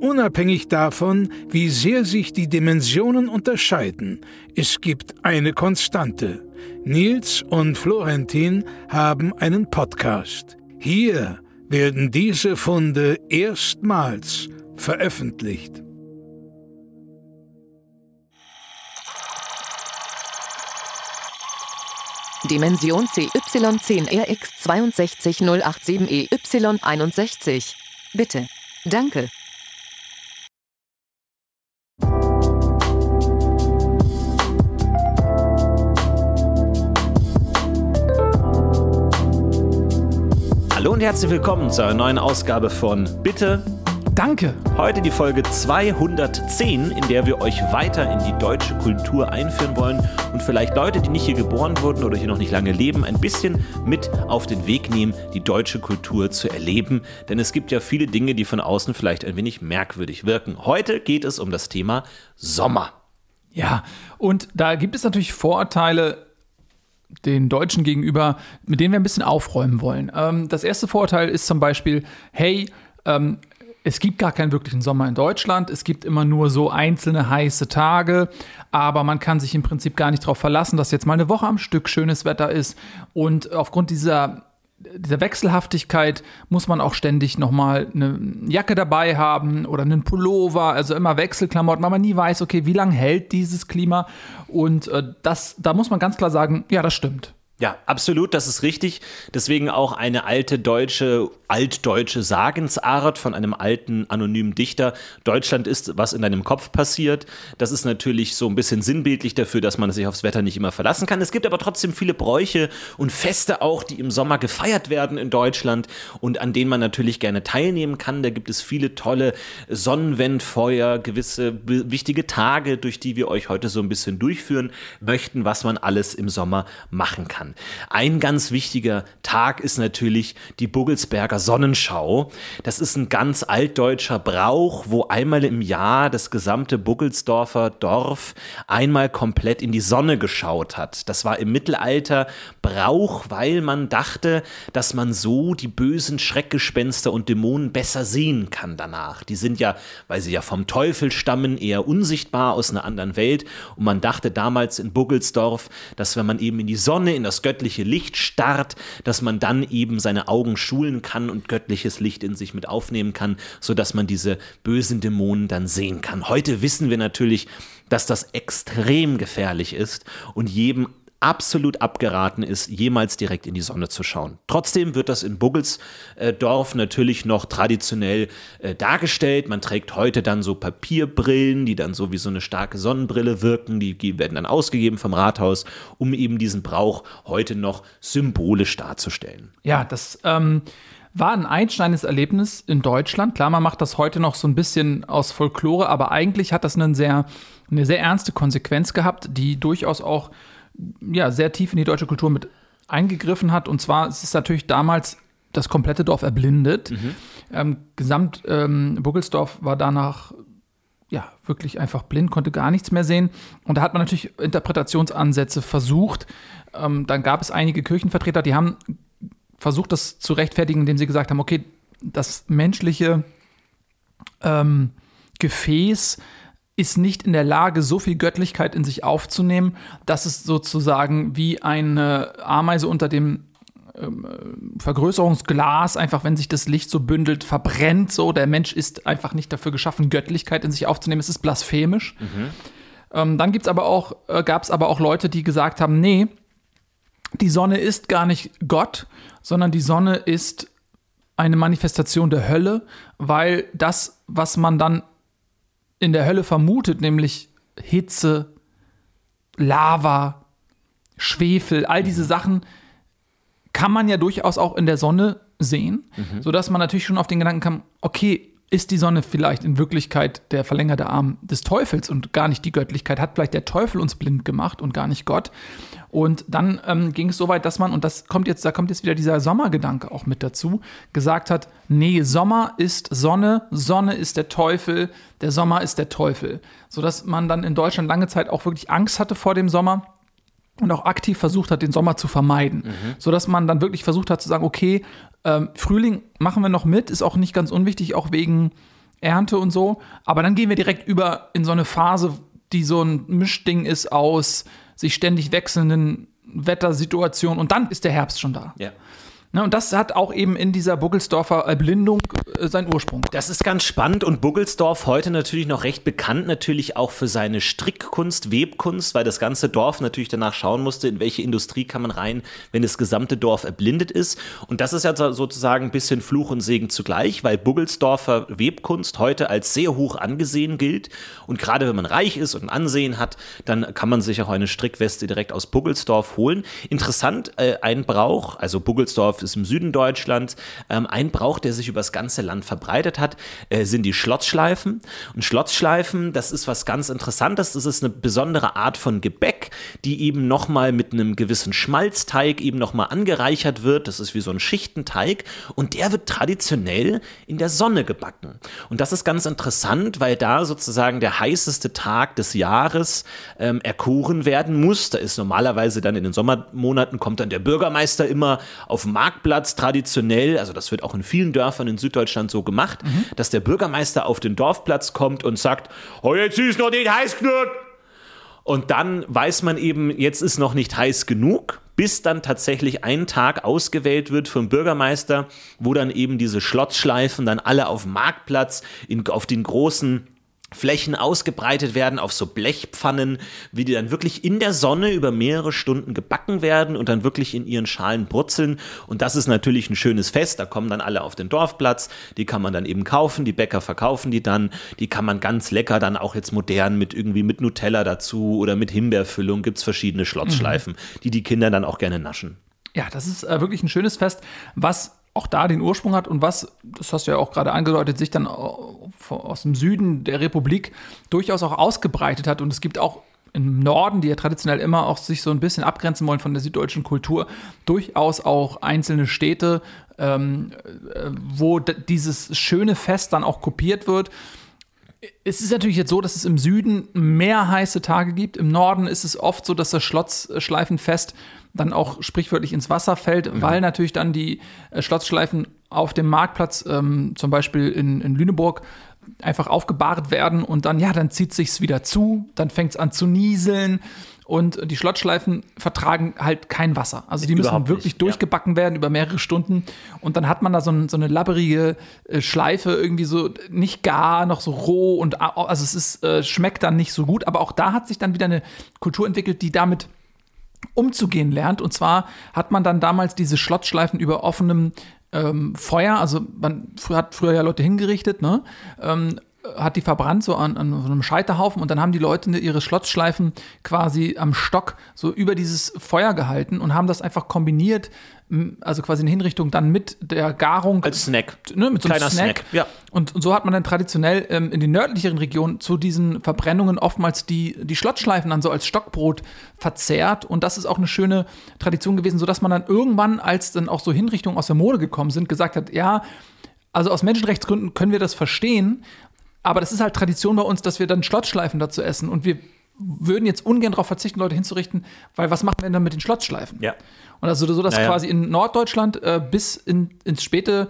Unabhängig davon, wie sehr sich die Dimensionen unterscheiden, es gibt eine Konstante. Nils und Florentin haben einen Podcast. Hier werden diese Funde erstmals veröffentlicht. Dimension CY10RX62087EY61. Bitte. Danke. Hallo und herzlich willkommen zu einer neuen Ausgabe von Bitte. Danke. Heute die Folge 210, in der wir euch weiter in die deutsche Kultur einführen wollen und vielleicht Leute, die nicht hier geboren wurden oder hier noch nicht lange leben, ein bisschen mit auf den Weg nehmen, die deutsche Kultur zu erleben. Denn es gibt ja viele Dinge, die von außen vielleicht ein wenig merkwürdig wirken. Heute geht es um das Thema Sommer. Ja, und da gibt es natürlich Vorurteile den Deutschen gegenüber, mit denen wir ein bisschen aufräumen wollen. Ähm, das erste Vorurteil ist zum Beispiel, hey, ähm, es gibt gar keinen wirklichen Sommer in Deutschland. Es gibt immer nur so einzelne heiße Tage, aber man kann sich im Prinzip gar nicht darauf verlassen, dass jetzt mal eine Woche am Stück schönes Wetter ist. Und aufgrund dieser dieser Wechselhaftigkeit muss man auch ständig nochmal eine Jacke dabei haben oder einen Pullover, also immer Wechselklamotten, weil man nie weiß, okay, wie lange hält dieses Klima. Und äh, das, da muss man ganz klar sagen, ja, das stimmt. Ja, absolut, das ist richtig. Deswegen auch eine alte deutsche, altdeutsche Sagensart von einem alten anonymen Dichter. Deutschland ist, was in deinem Kopf passiert. Das ist natürlich so ein bisschen sinnbildlich dafür, dass man sich aufs Wetter nicht immer verlassen kann. Es gibt aber trotzdem viele Bräuche und Feste auch, die im Sommer gefeiert werden in Deutschland und an denen man natürlich gerne teilnehmen kann. Da gibt es viele tolle Sonnenwendfeuer, gewisse wichtige Tage, durch die wir euch heute so ein bisschen durchführen möchten, was man alles im Sommer machen kann. Ein ganz wichtiger Tag ist natürlich die Buggelsberger Sonnenschau. Das ist ein ganz altdeutscher Brauch, wo einmal im Jahr das gesamte Buggelsdorfer Dorf einmal komplett in die Sonne geschaut hat. Das war im Mittelalter Brauch, weil man dachte, dass man so die bösen Schreckgespenster und Dämonen besser sehen kann danach. Die sind ja, weil sie ja vom Teufel stammen, eher unsichtbar aus einer anderen Welt. Und man dachte damals in Buggelsdorf, dass wenn man eben in die Sonne, in das göttliche Licht starrt, dass man dann eben seine Augen schulen kann und göttliches Licht in sich mit aufnehmen kann, sodass man diese bösen Dämonen dann sehen kann. Heute wissen wir natürlich, dass das extrem gefährlich ist und jedem absolut abgeraten ist, jemals direkt in die Sonne zu schauen. Trotzdem wird das in Buggelsdorf natürlich noch traditionell äh, dargestellt. Man trägt heute dann so Papierbrillen, die dann so wie so eine starke Sonnenbrille wirken. Die, werden dann ausgegeben vom Rathaus, um eben diesen Brauch heute noch symbolisch darzustellen. Ja, das ähm, war ein einschneidendes Erlebnis in Deutschland. Klar, man macht das heute noch so ein bisschen aus Folklore, aber eigentlich hat das eine sehr, eine sehr ernste Konsequenz gehabt, die durchaus auch ja, sehr tief in die deutsche Kultur mit eingegriffen hat. Und zwar ist es natürlich damals das komplette Dorf erblindet. Mhm. Ähm, Gesamt ähm, Buggelsdorf war danach ja wirklich einfach blind, konnte gar nichts mehr sehen. Und da hat man natürlich Interpretationsansätze versucht. Ähm, dann gab es einige Kirchenvertreter, die haben versucht, das zu rechtfertigen, indem sie gesagt haben, okay, das menschliche ähm, Gefäß ist nicht in der Lage, so viel Göttlichkeit in sich aufzunehmen, dass es sozusagen wie eine Ameise unter dem ähm, Vergrößerungsglas, einfach wenn sich das Licht so bündelt, verbrennt so. Der Mensch ist einfach nicht dafür geschaffen, Göttlichkeit in sich aufzunehmen. Es ist blasphemisch. Mhm. Ähm, dann gibt's aber auch, äh, gab es aber auch Leute, die gesagt haben, nee, die Sonne ist gar nicht Gott, sondern die Sonne ist eine Manifestation der Hölle, weil das, was man dann in der Hölle vermutet, nämlich Hitze, Lava, Schwefel, all diese Sachen kann man ja durchaus auch in der Sonne sehen, mhm. sodass man natürlich schon auf den Gedanken kam, okay, ist die Sonne vielleicht in Wirklichkeit der verlängerte Arm des Teufels und gar nicht die Göttlichkeit? Hat vielleicht der Teufel uns blind gemacht und gar nicht Gott? Und dann ähm, ging es so weit, dass man, und das kommt jetzt, da kommt jetzt wieder dieser Sommergedanke auch mit dazu, gesagt hat, nee, Sommer ist Sonne, Sonne ist der Teufel, der Sommer ist der Teufel. Sodass man dann in Deutschland lange Zeit auch wirklich Angst hatte vor dem Sommer und auch aktiv versucht hat, den Sommer zu vermeiden. Mhm. Sodass man dann wirklich versucht hat zu sagen, okay, ähm, Frühling machen wir noch mit, ist auch nicht ganz unwichtig, auch wegen Ernte und so. Aber dann gehen wir direkt über in so eine Phase, die so ein Mischding ist aus sich ständig wechselnden Wettersituationen und dann ist der Herbst schon da. Ja. Ne, und das hat auch eben in dieser Buggelsdorfer Erblindung äh, seinen Ursprung. Das ist ganz spannend und Buggelsdorf heute natürlich noch recht bekannt, natürlich auch für seine Strickkunst, Webkunst, weil das ganze Dorf natürlich danach schauen musste, in welche Industrie kann man rein, wenn das gesamte Dorf erblindet ist. Und das ist ja sozusagen ein bisschen Fluch und Segen zugleich, weil Buggelsdorfer Webkunst heute als sehr hoch angesehen gilt. Und gerade wenn man reich ist und ein Ansehen hat, dann kann man sich auch eine Strickweste direkt aus Buggelsdorf holen. Interessant, äh, ein Brauch, also Buggelsdorf ist im Süden Deutschlands. Ähm, ein Brauch, der sich über das ganze Land verbreitet hat, äh, sind die Schlotzschleifen. Und Schlotzschleifen, das ist was ganz Interessantes. Das ist eine besondere Art von Gebäck, die eben nochmal mit einem gewissen Schmalzteig eben nochmal angereichert wird. Das ist wie so ein Schichtenteig. Und der wird traditionell in der Sonne gebacken. Und das ist ganz interessant, weil da sozusagen der heißeste Tag des Jahres ähm, erkoren werden muss. Da ist normalerweise dann in den Sommermonaten kommt dann der Bürgermeister immer auf den Markt Marktplatz traditionell, also das wird auch in vielen Dörfern in Süddeutschland so gemacht, mhm. dass der Bürgermeister auf den Dorfplatz kommt und sagt, oh, jetzt ist noch nicht heiß genug. Und dann weiß man eben, jetzt ist noch nicht heiß genug, bis dann tatsächlich ein Tag ausgewählt wird vom Bürgermeister, wo dann eben diese Schlotzschleifen dann alle auf dem Marktplatz in, auf den großen Flächen ausgebreitet werden auf so Blechpfannen, wie die dann wirklich in der Sonne über mehrere Stunden gebacken werden und dann wirklich in ihren Schalen brutzeln. Und das ist natürlich ein schönes Fest. Da kommen dann alle auf den Dorfplatz. Die kann man dann eben kaufen. Die Bäcker verkaufen die dann. Die kann man ganz lecker dann auch jetzt modern mit irgendwie mit Nutella dazu oder mit Himbeerfüllung. Gibt's verschiedene Schlotzschleifen, mhm. die die Kinder dann auch gerne naschen. Ja, das ist äh, wirklich ein schönes Fest, was auch da den Ursprung hat und was, das hast du ja auch gerade angedeutet, sich dann aus dem Süden der Republik durchaus auch ausgebreitet hat. Und es gibt auch im Norden, die ja traditionell immer auch sich so ein bisschen abgrenzen wollen von der süddeutschen Kultur, durchaus auch einzelne Städte, ähm, äh, wo dieses schöne Fest dann auch kopiert wird. Es ist natürlich jetzt so, dass es im Süden mehr heiße Tage gibt. Im Norden ist es oft so, dass das Schlotzschleifenfest dann auch sprichwörtlich ins Wasser fällt, mhm. weil natürlich dann die äh, Schlotzschleifen auf dem Marktplatz, ähm, zum Beispiel in, in Lüneburg, einfach aufgebahrt werden und dann, ja, dann zieht sich's wieder zu, dann fängt es an zu nieseln und die Schlottschleifen vertragen halt kein Wasser. Also die müssen wirklich nicht, durchgebacken ja. werden über mehrere Stunden und dann hat man da so, ein, so eine labberige äh, Schleife irgendwie so nicht gar, noch so roh und also es ist, äh, schmeckt dann nicht so gut, aber auch da hat sich dann wieder eine Kultur entwickelt, die damit umzugehen lernt. Und zwar hat man dann damals diese Schlotzschleifen über offenem ähm, Feuer, also man hat früher ja Leute hingerichtet, ne? Ähm, hat die verbrannt so an, an, so einem Scheiterhaufen und dann haben die Leute ihre Schlotzschleifen quasi am Stock so über dieses Feuer gehalten und haben das einfach kombiniert, also quasi in Hinrichtung dann mit der Garung. Als Snack. Ne, mit so einem Kleiner Snack. Snack. Ja. Und, und, so hat man dann traditionell ähm, in den nördlicheren Regionen zu diesen Verbrennungen oftmals die, die Schlotzschleifen dann so als Stockbrot verzehrt und das ist auch eine schöne Tradition gewesen, sodass man dann irgendwann, als dann auch so Hinrichtungen aus der Mode gekommen sind, gesagt hat, ja, also aus Menschenrechtsgründen können wir das verstehen, aber das ist halt Tradition bei uns, dass wir dann Schlotzschleifen dazu essen. Und wir würden jetzt ungern darauf verzichten, Leute hinzurichten, weil was machen wir denn dann mit den Schlotzschleifen? Ja. Und also so, dass naja. quasi in Norddeutschland äh, bis in, ins späte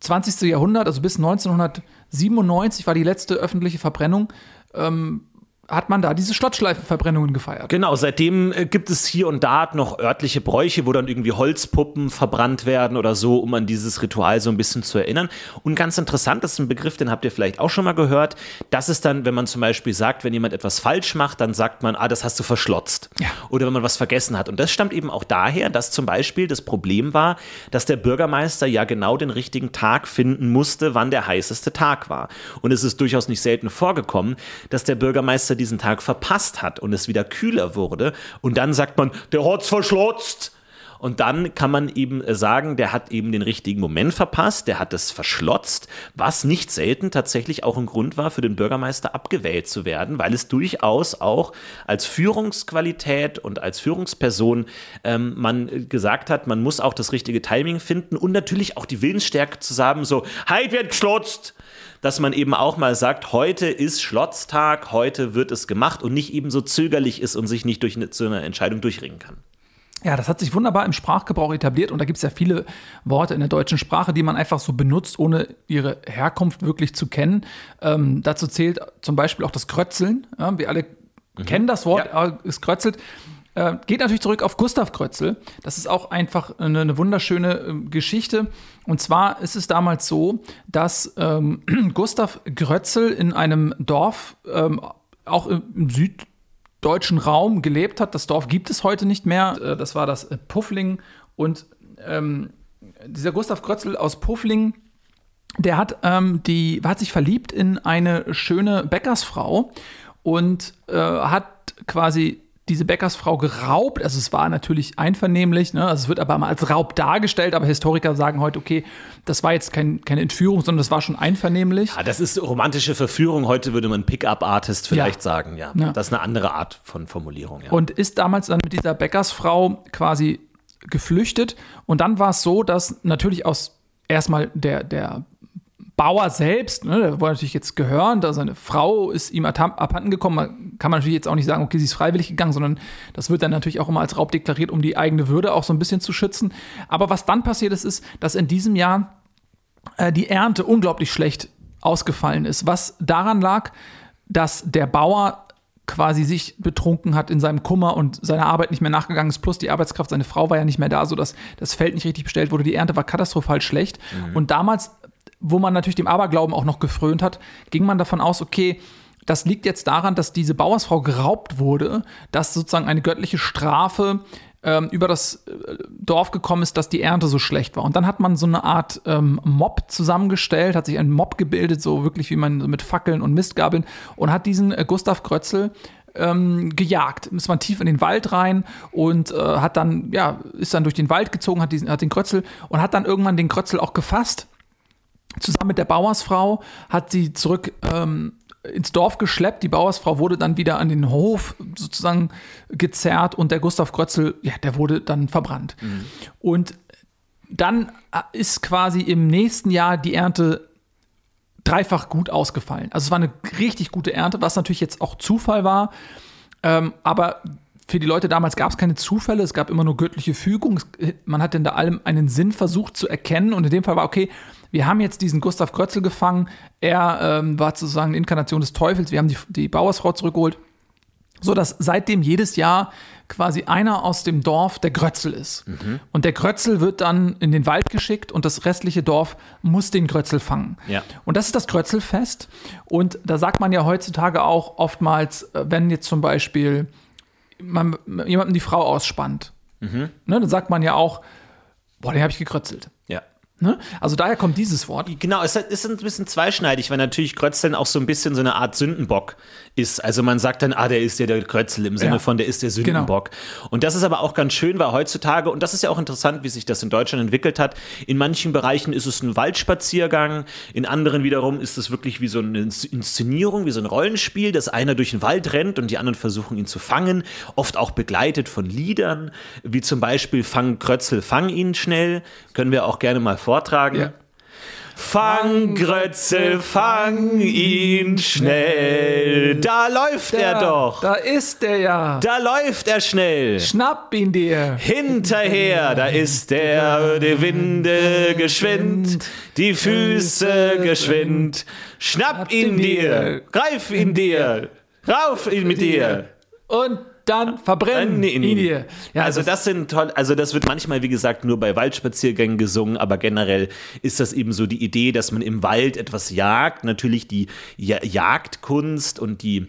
20. Jahrhundert, also bis 1997 war die letzte öffentliche Verbrennung, ähm, hat man da diese Schlotzschleifenverbrennungen gefeiert. Genau, seitdem äh, gibt es hier und da noch örtliche Bräuche, wo dann irgendwie Holzpuppen verbrannt werden oder so, um an dieses Ritual so ein bisschen zu erinnern. Und ganz interessant, das ist ein Begriff, den habt ihr vielleicht auch schon mal gehört. Das ist dann, wenn man zum Beispiel sagt, wenn jemand etwas falsch macht, dann sagt man, ah, das hast du verschlotzt. Ja. Oder wenn man was vergessen hat. Und das stammt eben auch daher, dass zum Beispiel das Problem war, dass der Bürgermeister ja genau den richtigen Tag finden musste, wann der heißeste Tag war. Und es ist durchaus nicht selten vorgekommen, dass der Bürgermeister Silvester diesen Tag verpasst hat und es wieder kühler wurde. Und dann sagt man, der hat's verschlotzt. Und dann kann man eben sagen, der hat eben den richtigen Moment verpasst, der hat es verschlotzt, was nicht selten tatsächlich auch ein Grund war, für den Bürgermeister abgewählt zu werden, weil es durchaus auch als Führungsqualität und als Führungsperson ähm, man gesagt hat, man muss auch das richtige Timing finden und natürlich auch die Willensstärke zu sagen, so, halt wird geschlotzt! Dass man eben auch mal sagt, heute ist Schlotztag, heute wird es gemacht und nicht eben so zögerlich ist und sich nicht durch eine, zu einer Entscheidung durchringen kann. Ja, das hat sich wunderbar im Sprachgebrauch etabliert und da gibt es ja viele Worte in der deutschen Sprache, die man einfach so benutzt, ohne ihre Herkunft wirklich zu kennen. Ähm, dazu zählt zum Beispiel auch das Krötzeln. Ja, wir alle mhm. kennen das Wort, ja. Es krötzelt. Äh, geht natürlich zurück auf Gustav Krötzel. Das ist auch einfach eine, eine wunderschöne äh, Geschichte. Und zwar ist es damals so, dass ähm, Gustav Krötzel in einem Dorf, ähm, auch im, im süddeutschen Raum, gelebt hat. Das Dorf gibt es heute nicht mehr. Äh, das war das äh, Puffling. Und ähm, dieser Gustav Krötzel aus Puffling, der hat, ähm, die, hat sich verliebt in eine schöne Bäckersfrau und äh, hat quasi diese Bäckersfrau geraubt. Also es war natürlich einvernehmlich, ne? also es wird aber mal als Raub dargestellt, aber Historiker sagen heute, okay, das war jetzt kein, keine Entführung, sondern das war schon einvernehmlich. Ja, das ist romantische Verführung. Heute würde man Pickup-Artist vielleicht ja. sagen, ja. ja. Das ist eine andere Art von Formulierung, ja. Und ist damals dann mit dieser Bäckersfrau quasi geflüchtet. Und dann war es so, dass natürlich aus erstmal der, der Bauer selbst, ne, der wollte natürlich jetzt gehören, da seine Frau ist ihm abhanden gekommen. Kann man natürlich jetzt auch nicht sagen, okay, sie ist freiwillig gegangen, sondern das wird dann natürlich auch immer als Raub deklariert, um die eigene Würde auch so ein bisschen zu schützen. Aber was dann passiert ist, ist, dass in diesem Jahr äh, die Ernte unglaublich schlecht ausgefallen ist, was daran lag, dass der Bauer quasi sich betrunken hat in seinem Kummer und seiner Arbeit nicht mehr nachgegangen ist, plus die Arbeitskraft, seine Frau war ja nicht mehr da, sodass das Feld nicht richtig bestellt wurde, die Ernte war katastrophal schlecht. Mhm. Und damals wo man natürlich dem Aberglauben auch noch gefrönt hat, ging man davon aus, okay, das liegt jetzt daran, dass diese Bauersfrau geraubt wurde, dass sozusagen eine göttliche Strafe ähm, über das äh, Dorf gekommen ist, dass die Ernte so schlecht war. Und dann hat man so eine Art ähm, Mob zusammengestellt, hat sich ein Mob gebildet, so wirklich wie man mit Fackeln und Mistgabeln und hat diesen äh, Gustav Krötzel ähm, gejagt. Ist man tief in den Wald rein und äh, hat dann, ja, ist dann durch den Wald gezogen, hat, diesen, hat den Krötzel und hat dann irgendwann den Krötzel auch gefasst zusammen mit der Bauersfrau hat sie zurück ähm, ins Dorf geschleppt. Die Bauersfrau wurde dann wieder an den Hof sozusagen gezerrt und der Gustav Krötzel, ja, der wurde dann verbrannt. Mhm. Und dann ist quasi im nächsten Jahr die Ernte dreifach gut ausgefallen. Also es war eine richtig gute Ernte, was natürlich jetzt auch Zufall war. Ähm, aber für die Leute damals gab es keine Zufälle, es gab immer nur göttliche Fügung. Man hat in allem einen Sinn versucht zu erkennen und in dem Fall war, okay, wir haben jetzt diesen Gustav Krötzel gefangen. Er ähm, war sozusagen eine Inkarnation des Teufels. Wir haben die, die Bauersfrau zurückgeholt. So dass seitdem jedes Jahr quasi einer aus dem Dorf der Grötzel ist. Mhm. Und der Grötzel wird dann in den Wald geschickt und das restliche Dorf muss den Grötzel fangen. Ja. Und das ist das Grötzelfest. Und da sagt man ja heutzutage auch oftmals, äh, wenn jetzt zum Beispiel man jemandem die Frau ausspannt, mhm. ne, dann sagt man ja auch, boah, den habe ich gekrötzelt. Ja. Ne? Also daher kommt dieses Wort. Genau, es ist ein bisschen zweischneidig, weil natürlich Krötzeln auch so ein bisschen so eine Art Sündenbock ist. Also man sagt dann, ah, der ist ja der Krötzel im Sinne ja. von, der ist der genau. Sündenbock. Genau. Und das ist aber auch ganz schön, weil heutzutage, und das ist ja auch interessant, wie sich das in Deutschland entwickelt hat, in manchen Bereichen ist es ein Waldspaziergang, in anderen wiederum ist es wirklich wie so eine Inszenierung, wie so ein Rollenspiel, dass einer durch den Wald rennt und die anderen versuchen ihn zu fangen, oft auch begleitet von Liedern, wie zum Beispiel Fang Krötzel, fang ihn schnell, können wir auch gerne mal vortragen? Ja. Fang Grötzel, fang ihn schnell. Da läuft da, er doch. Da ist er ja. Da läuft er schnell. Schnapp ihn dir. Hinterher, da ist er, die Winde geschwind, die Füße geschwind. Schnapp ihn dir, greif ihn dir, rauf ihn mit dir. Und dann verbrennen ihn dir. Ja, also das sind toll, also das wird manchmal, wie gesagt, nur bei Waldspaziergängen gesungen, aber generell ist das eben so die Idee, dass man im Wald etwas jagt. Natürlich die Jagdkunst und die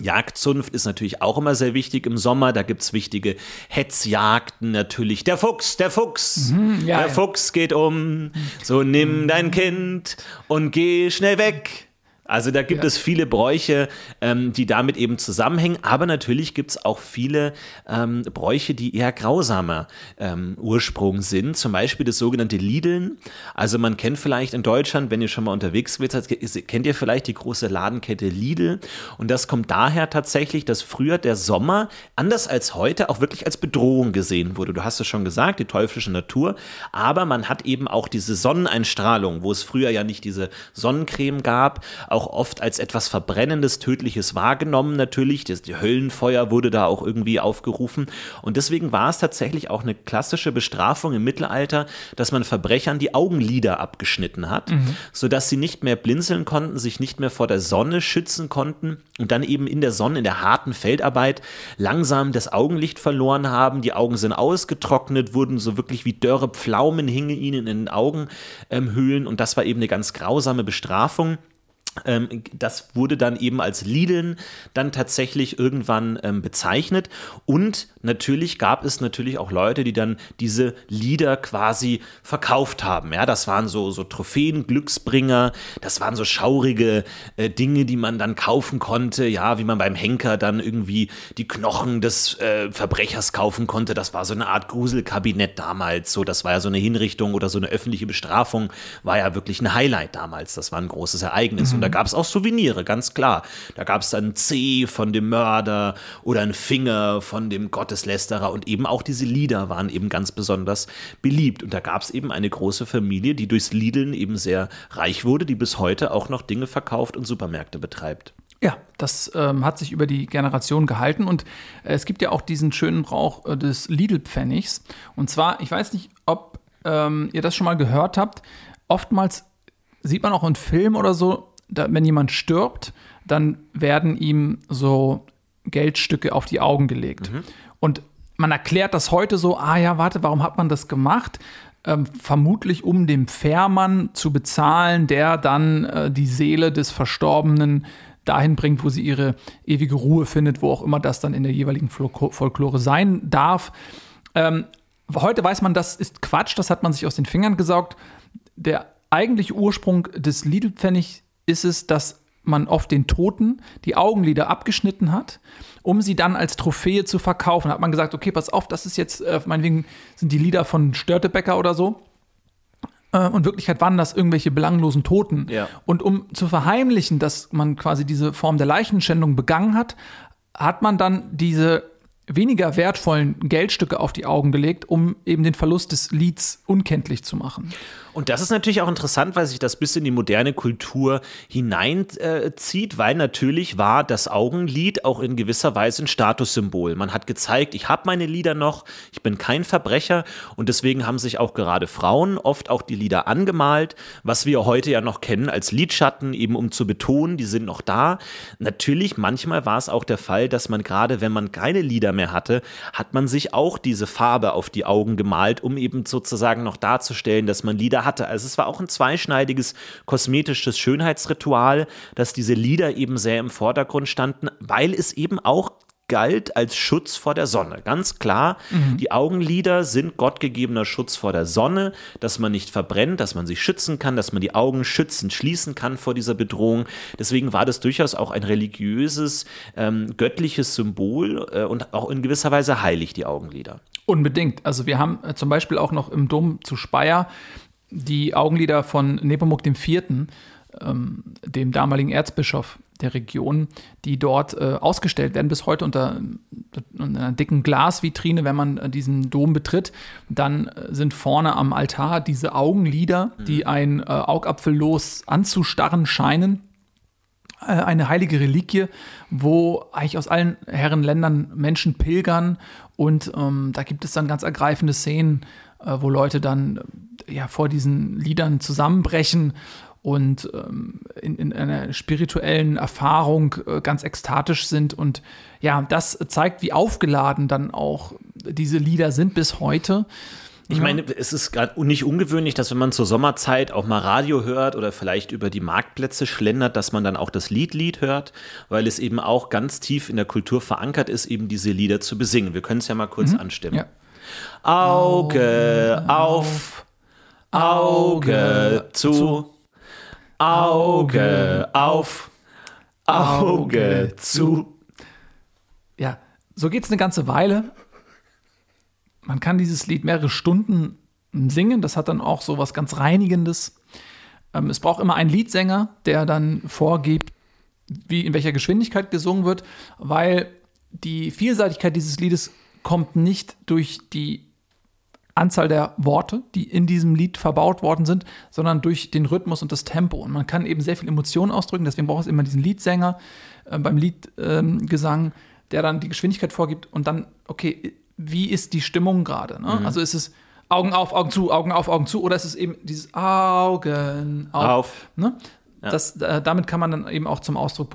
Jagdzunft ist natürlich auch immer sehr wichtig im Sommer. Da gibt es wichtige Hetzjagden natürlich. Der Fuchs, der Fuchs, mhm, ja, der ja. Fuchs geht um. So nimm dein Kind und geh schnell weg. Also da gibt Ja. es viele Bräuche, ähm, die damit eben zusammenhängen, aber natürlich gibt es auch viele ähm, Bräuche, die eher grausamer ähm, Ursprung sind. Zum Beispiel das sogenannte Liedeln. Also man kennt vielleicht in Deutschland, wenn ihr schon mal unterwegs seid, kennt ihr vielleicht die große Ladenkette Lidl. Und das kommt daher tatsächlich, dass früher der Sommer, anders als heute, auch wirklich als Bedrohung gesehen wurde. Du hast es schon gesagt, die teuflische Natur. Aber man hat eben auch diese Sonneneinstrahlung, wo es früher ja nicht diese Sonnencreme gab, auch oft als etwas Verbrennendes, Tödliches wahrgenommen natürlich. Das die Höllenfeuer wurde da auch irgendwie aufgerufen. Und deswegen war es tatsächlich auch eine klassische Bestrafung im Mittelalter, dass man Verbrechern die Augenlider abgeschnitten hat, sodass sie nicht mehr blinzeln konnten, sich nicht mehr vor der Sonne schützen konnten und dann eben in der Sonne, in der harten Feldarbeit langsam das Augenlicht verloren haben. Die Augen sind ausgetrocknet, wurden so wirklich wie dörre Pflaumen hingen ihnen in den Augenhöhlen und das war eben eine ganz grausame Bestrafung. Ähm, das wurde dann eben als Lideln dann tatsächlich irgendwann ähm, bezeichnet. Und natürlich gab es natürlich auch Leute, die dann diese Lieder quasi verkauft haben. Ja, das waren so, so Trophäen, Glücksbringer, das waren so schaurige äh, Dinge, die man dann kaufen konnte. Ja, wie man beim Henker dann irgendwie die Knochen des äh, Verbrechers kaufen konnte. Das war so eine Art Gruselkabinett damals. So, das war ja so eine Hinrichtung oder so eine öffentliche Bestrafung, war ja wirklich ein Highlight damals. Das war ein großes Ereignis. Und da gab es auch Souvenire, ganz klar. Da gab es dann C von dem Mörder oder ein Finger von dem Gotteslästerer und eben auch diese Lieder waren eben ganz besonders beliebt. Und da gab es eben eine große Familie, die durchs Liedeln eben sehr reich wurde, die bis heute auch noch Dinge verkauft und Supermärkte betreibt. Ja, das ähm, hat sich über die Generation gehalten und äh, es gibt ja auch diesen schönen Brauch äh, des Lidl-Pfennigs. Und zwar, ich weiß nicht, ob ähm, ihr das schon mal gehört habt, oftmals sieht man auch in Filmen oder so, da, wenn jemand stirbt, dann werden ihm so Geldstücke auf die Augen gelegt. Und man erklärt das heute so, ah ja, warte, warum hat man das gemacht? Ähm, vermutlich um dem Fährmann zu bezahlen, der dann äh, die Seele des Verstorbenen dahin bringt, wo sie ihre ewige Ruhe findet, wo auch immer das dann in der jeweiligen Folklore sein darf. Ähm, heute weiß man, das ist Quatsch, das hat man sich aus den Fingern gesaugt. Der eigentliche Ursprung des Lidl-Pfennig ist es, dass man oft den Toten die Augenlider abgeschnitten hat, um sie dann als Trophäe zu verkaufen. Da hat man gesagt, okay, pass auf, das ist jetzt, äh, meinetwegen sind die Lieder von Störtebecker oder so. Äh, Und in Wirklichkeit waren das irgendwelche belanglosen Toten. Ja. Und um zu verheimlichen, dass man quasi diese Form der Leichenschändung begangen hat, hat man dann diese weniger wertvollen Geldstücke auf die Augen gelegt, um eben den Verlust des Lieds unkenntlich zu machen. Und das ist natürlich auch interessant, weil sich das bis in die moderne Kultur hineinzieht, äh, weil natürlich war das Augenlid auch in gewisser Weise ein Statussymbol. Man hat gezeigt, ich habe meine Lieder noch, ich bin kein Verbrecher und deswegen haben sich auch gerade Frauen oft auch die Lieder angemalt, was wir heute ja noch kennen als Lidschatten, eben um zu betonen, die sind noch da. Natürlich, manchmal war es auch der Fall, dass man gerade, wenn man keine Lieder mehr hatte, hat man sich auch diese Farbe auf die Augen gemalt, um eben sozusagen noch darzustellen, dass man Lieder hatte. Also es war auch ein zweischneidiges kosmetisches Schönheitsritual, dass diese Lieder eben sehr im Vordergrund standen, weil es eben auch galt als Schutz vor der Sonne. Ganz klar, die Augenlider sind gottgegebener Schutz vor der Sonne, dass man nicht verbrennt, dass man sich schützen kann, dass man die Augen schützend schließen kann vor dieser Bedrohung. Deswegen war das durchaus auch ein religiöses, ähm, göttliches Symbol äh, und auch in gewisser Weise heilig, die Augenlider. Unbedingt. Also wir haben äh, zum Beispiel auch noch im Dom zu Speyer die Augenlider von Nepomuk IV., ähm, dem damaligen Erzbischof der Region, die dort äh, ausgestellt werden, bis heute unter, unter einer dicken Glasvitrine, wenn man äh, diesen Dom betritt. Dann äh, sind vorne am Altar diese Augenlider, die ein äh, Augapfellos anzustarren scheinen äh, eine heilige Reliquie, wo eigentlich aus allen Herrenländern Menschen pilgern und ähm, da gibt es dann ganz ergreifende Szenen, äh, wo Leute dann ja vor diesen Liedern zusammenbrechen und ähm, in, in einer spirituellen Erfahrung äh, ganz ekstatisch sind und ja, das zeigt, wie aufgeladen dann auch diese Lieder sind bis heute. Ich meine, es ist gar nicht ungewöhnlich, dass wenn man zur Sommerzeit auch mal Radio hört oder vielleicht über die Marktplätze schlendert, dass man dann auch das Liedlied hört, weil es eben auch ganz tief in der Kultur verankert ist, eben diese Lieder zu besingen. Wir können es ja mal kurz anstimmen. Ja. Auge auf, Auge zu. Auge auf, Auge zu. Ja, so geht es eine ganze Weile. Man kann dieses Lied mehrere Stunden singen. Das hat dann auch so was ganz Reinigendes. Ähm, es braucht immer einen Liedsänger, der dann vorgibt, wie in welcher Geschwindigkeit gesungen wird, weil die Vielseitigkeit dieses Liedes kommt nicht durch die Anzahl der Worte, die in diesem Lied verbaut worden sind, sondern durch den Rhythmus und das Tempo. Und man kann eben sehr viel Emotionen ausdrücken, deswegen braucht es immer diesen Liedsänger äh, beim Liedgesang, ähm, der dann die Geschwindigkeit vorgibt und dann, okay, wie ist die Stimmung gerade? Ne? Mhm. Also ist es Augen auf, Augen zu, Augen auf, Augen zu, oder ist es eben dieses Augen auf? auf. Ne? Ja. Das, äh, damit kann man dann eben auch zum Ausdruck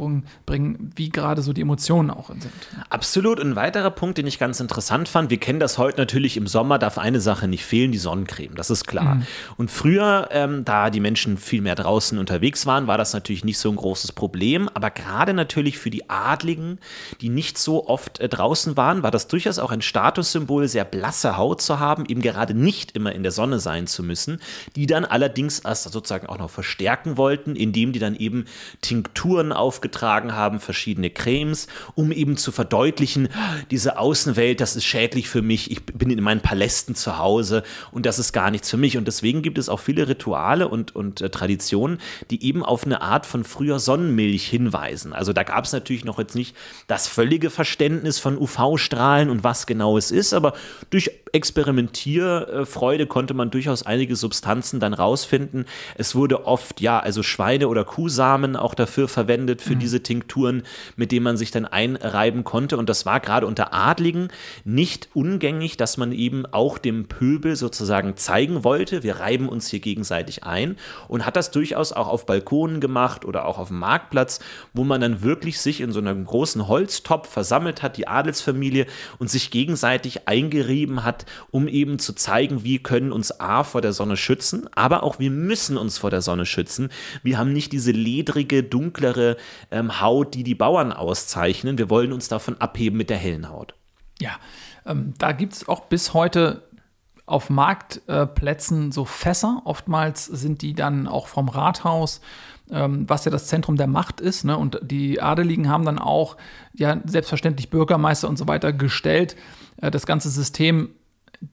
bringen, wie gerade so die Emotionen auch sind. Absolut. Und ein weiterer Punkt, den ich ganz interessant fand, wir kennen das heute natürlich im Sommer, darf eine Sache nicht fehlen, die Sonnencreme, das ist klar. Mhm. Und früher, ähm, da die Menschen viel mehr draußen unterwegs waren, war das natürlich nicht so ein großes Problem. Aber gerade natürlich für die Adligen, die nicht so oft äh, draußen waren, war das durchaus auch ein Statussymbol, sehr blasse Haut zu haben, eben gerade nicht immer in der Sonne sein zu müssen, die dann allerdings erst sozusagen auch noch verstärken wollten, in indem die dann eben Tinkturen aufgetragen haben, verschiedene Cremes, um eben zu verdeutlichen, diese Außenwelt, das ist schädlich für mich, ich bin in meinen Palästen zu Hause und das ist gar nichts für mich. Und deswegen gibt es auch viele Rituale und, und äh, Traditionen, die eben auf eine Art von früher Sonnenmilch hinweisen. Also da gab es natürlich noch jetzt nicht das völlige Verständnis von UV-Strahlen und was genau es ist, aber durch Experimentierfreude konnte man durchaus einige Substanzen dann rausfinden. Es wurde oft, ja, also Schweine oder Kuhsamen auch dafür verwendet, für mhm. diese Tinkturen, mit denen man sich dann einreiben konnte. Und das war gerade unter Adligen nicht ungängig, dass man eben auch dem Pöbel sozusagen zeigen wollte, wir reiben uns hier gegenseitig ein und hat das durchaus auch auf Balkonen gemacht oder auch auf dem Marktplatz, wo man dann wirklich sich in so einem großen Holztopf versammelt hat, die Adelsfamilie, und sich gegenseitig eingerieben hat, um eben zu zeigen, wir können uns A vor der Sonne schützen, aber auch wir müssen uns vor der Sonne schützen. Wir haben nicht diese ledrige, dunklere ähm, Haut, die die Bauern auszeichnen. Wir wollen uns davon abheben mit der hellen Haut. Ja, ähm, da gibt es auch bis heute auf Marktplätzen äh, so Fässer. Oftmals sind die dann auch vom Rathaus, ähm, was ja das Zentrum der Macht ist. Ne? Und die Adeligen haben dann auch ja selbstverständlich Bürgermeister und so weiter gestellt. Äh, das ganze System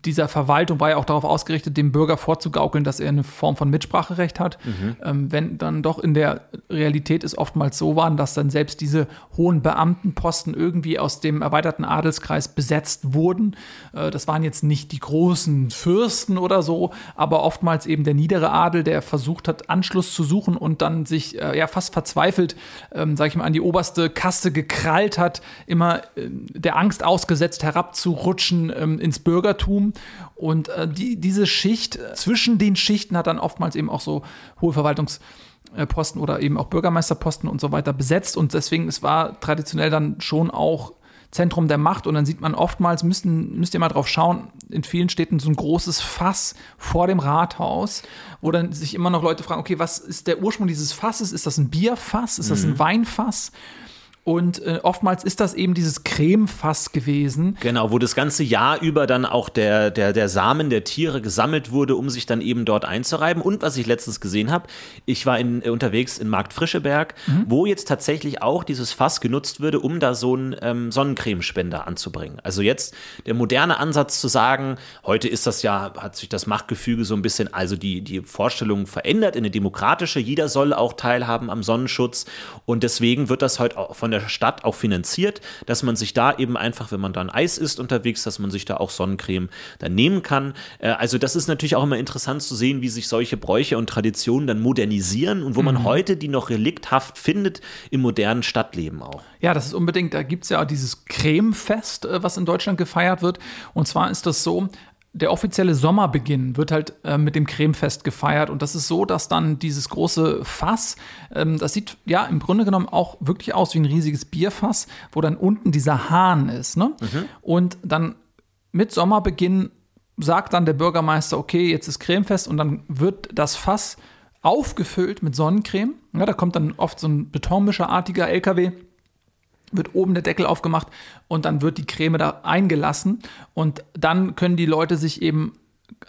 dieser Verwaltung war ja auch darauf ausgerichtet, dem Bürger vorzugaukeln, dass er eine Form von Mitspracherecht hat. Mhm. Ähm, wenn dann doch in der Realität es oftmals so waren, dass dann selbst diese hohen Beamtenposten irgendwie aus dem erweiterten Adelskreis besetzt wurden. Äh, das waren jetzt nicht die großen Fürsten oder so, aber oftmals eben der niedere Adel, der versucht hat, Anschluss zu suchen und dann sich äh, ja fast verzweifelt, ähm, sag ich mal, an die oberste Kaste gekrallt hat, immer äh, der Angst ausgesetzt herabzurutschen ähm, ins Bürgertum Bürgertum. Und äh, die, diese Schicht äh, zwischen den Schichten hat dann oftmals eben auch so hohe Verwaltungsposten oder eben auch Bürgermeisterposten und so weiter besetzt. Und deswegen, es war traditionell dann schon auch Zentrum der Macht. Und dann sieht man oftmals, müssen, müsst ihr mal drauf schauen, in vielen Städten so ein großes Fass vor dem Rathaus, wo dann sich immer noch Leute fragen, okay, was ist der Ursprung dieses Fasses? Ist das ein Bierfass? Ist das ein mhm. Weinfass? Und äh, oftmals ist das eben dieses Cremefass gewesen. Genau, wo das ganze Jahr über dann auch der, der, der Samen der Tiere gesammelt wurde, um sich dann eben dort einzureiben. Und was ich letztens gesehen habe, ich war in, äh, unterwegs in Markt Frischeberg, mhm. wo jetzt tatsächlich auch dieses Fass genutzt würde, um da so einen ähm, Sonnencremespender anzubringen. Also jetzt der moderne Ansatz zu sagen, heute ist das ja, hat sich das Machtgefüge so ein bisschen, also die, die Vorstellung verändert in eine demokratische, jeder soll auch teilhaben am Sonnenschutz. Und deswegen wird das heute auch von der Stadt auch finanziert, dass man sich da eben einfach, wenn man dann Eis isst unterwegs, dass man sich da auch Sonnencreme dann nehmen kann. Äh, also das ist natürlich auch immer interessant zu sehen, wie sich solche Bräuche und Traditionen dann modernisieren und wo man mhm. heute die noch relikthaft findet im modernen Stadtleben auch. Ja, das ist unbedingt, da gibt es ja auch dieses Cremefest, äh, was in Deutschland gefeiert wird. Und zwar ist das so, der offizielle Sommerbeginn wird halt äh, mit dem Cremefest gefeiert und das ist so, dass dann dieses große Fass, ähm, das sieht ja im Grunde genommen auch wirklich aus wie ein riesiges Bierfass, wo dann unten dieser Hahn ist. Ne? Mhm. Und dann mit Sommerbeginn sagt dann der Bürgermeister, okay, jetzt ist Cremefest und dann wird das Fass aufgefüllt mit Sonnencreme. Ja, da kommt dann oft so ein betonmischerartiger LKW wird oben der Deckel aufgemacht und dann wird die Creme da eingelassen und dann können die Leute sich eben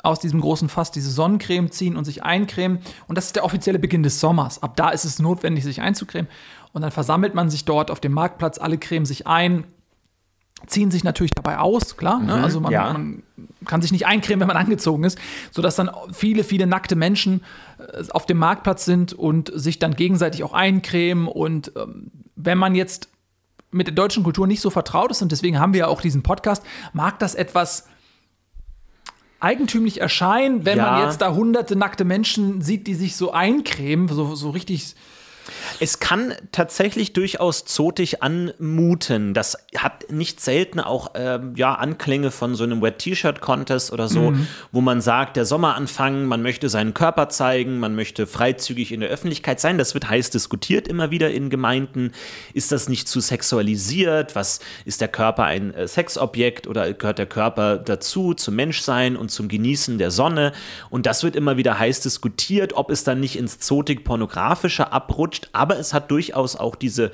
aus diesem großen Fass diese Sonnencreme ziehen und sich eincremen. Und das ist der offizielle Beginn des Sommers. Ab da ist es notwendig, sich einzucremen. Und dann versammelt man sich dort auf dem Marktplatz, alle cremen sich ein, ziehen sich natürlich dabei aus, klar. Ne? Also man, ja. man kann sich nicht eincremen, wenn man angezogen ist, sodass dann viele, viele nackte Menschen äh, auf dem Marktplatz sind und sich dann gegenseitig auch eincremen. Und ähm, wenn man jetzt mit der deutschen Kultur nicht so vertraut ist, und deswegen haben wir ja auch diesen Podcast, mag das etwas eigentümlich erscheinen, wenn Ja. man jetzt da hunderte nackte Menschen sieht, die sich so eincremen, so, so richtig. Es kann tatsächlich durchaus zotig anmuten. Das hat nicht selten auch ähm, ja, Anklänge von so einem Wet-T-Shirt-Contest oder so, wo man sagt, der Sommer anfangen, man möchte seinen Körper zeigen, man möchte freizügig in der Öffentlichkeit sein. Das wird heiß diskutiert immer wieder in Gemeinden. Ist das nicht zu sexualisiert? Was ist der Körper ein äh, Sexobjekt oder gehört der Körper dazu, zum Menschsein und zum Genießen der Sonne? Und das wird immer wieder heiß diskutiert, ob es dann nicht ins zotig-pornografische abrutscht. Aber es hat durchaus auch diese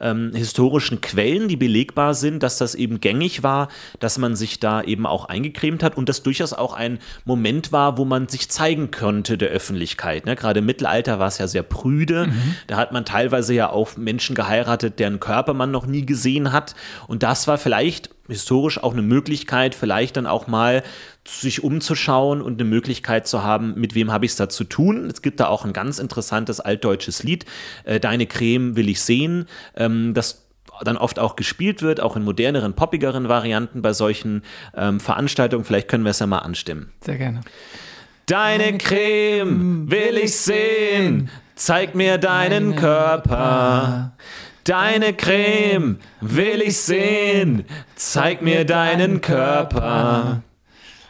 ähm, historischen Quellen, die belegbar sind, dass das eben gängig war, dass man sich da eben auch eingecremt hat und das durchaus auch ein Moment war, wo man sich zeigen konnte der Öffentlichkeit. Ne? Gerade im Mittelalter war es ja sehr prüde. Da hat man teilweise ja auch Menschen geheiratet, deren Körper man noch nie gesehen hat. Und das war vielleicht historisch auch eine Möglichkeit, vielleicht dann auch mal sich umzuschauen und eine Möglichkeit zu haben, mit wem habe ich es da zu tun. Es gibt da auch ein ganz interessantes altdeutsches Lied, äh, Deine Creme will ich sehen, ähm, das dann oft auch gespielt wird, auch in moderneren, poppigeren Varianten bei solchen ähm, Veranstaltungen. Vielleicht können wir es ja mal anstimmen. Sehr gerne. Deine Creme will ich sehen, zeig mir deinen Körper. Deine Creme will ich sehen, zeig mir deinen Körper.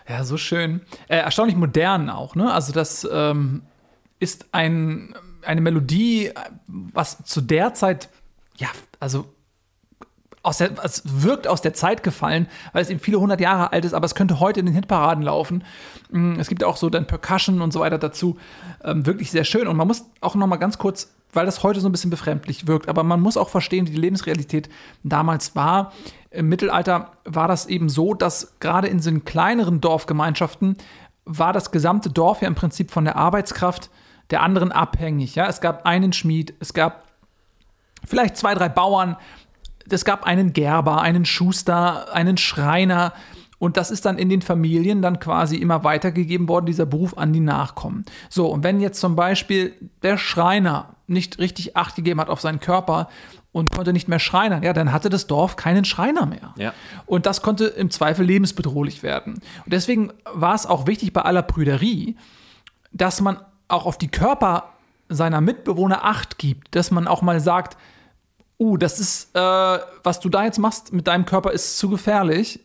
Ja, so schön. Äh, erstaunlich modern auch, ne? Also, das ähm, ist ein, eine Melodie, was zu der Zeit, ja, also aus der, es wirkt aus der Zeit gefallen, weil es eben viele hundert Jahre alt ist, aber es könnte heute in den Hitparaden laufen. Mm, Es gibt auch so dann Percussion und so weiter dazu. Ähm, wirklich sehr schön. Und man muss auch noch mal ganz kurz, weil das heute so ein bisschen befremdlich wirkt, aber man muss auch verstehen, wie die Lebensrealität damals war. Im Mittelalter war das eben so, dass gerade in so kleineren Dorfgemeinschaften war das gesamte Dorf ja im Prinzip von der Arbeitskraft der anderen abhängig. Ja? Es gab einen Schmied, es gab vielleicht zwei, drei Bauern, es gab einen Gerber, einen Schuster, einen Schreiner. Und das ist dann in den Familien dann quasi immer weitergegeben worden, dieser Beruf an die Nachkommen. So, und wenn jetzt zum Beispiel der Schreiner nicht richtig Acht gegeben hat auf seinen Körper und konnte nicht mehr schreinern, ja, dann hatte das Dorf keinen Schreiner mehr. Ja. Und das konnte im Zweifel lebensbedrohlich werden. Und deswegen war es auch wichtig bei aller Prüderie, dass man auch auf die Körper seiner Mitbewohner Acht gibt, dass man auch mal sagt, uh, das ist, äh, was du da jetzt machst mit deinem Körper, ist zu gefährlich.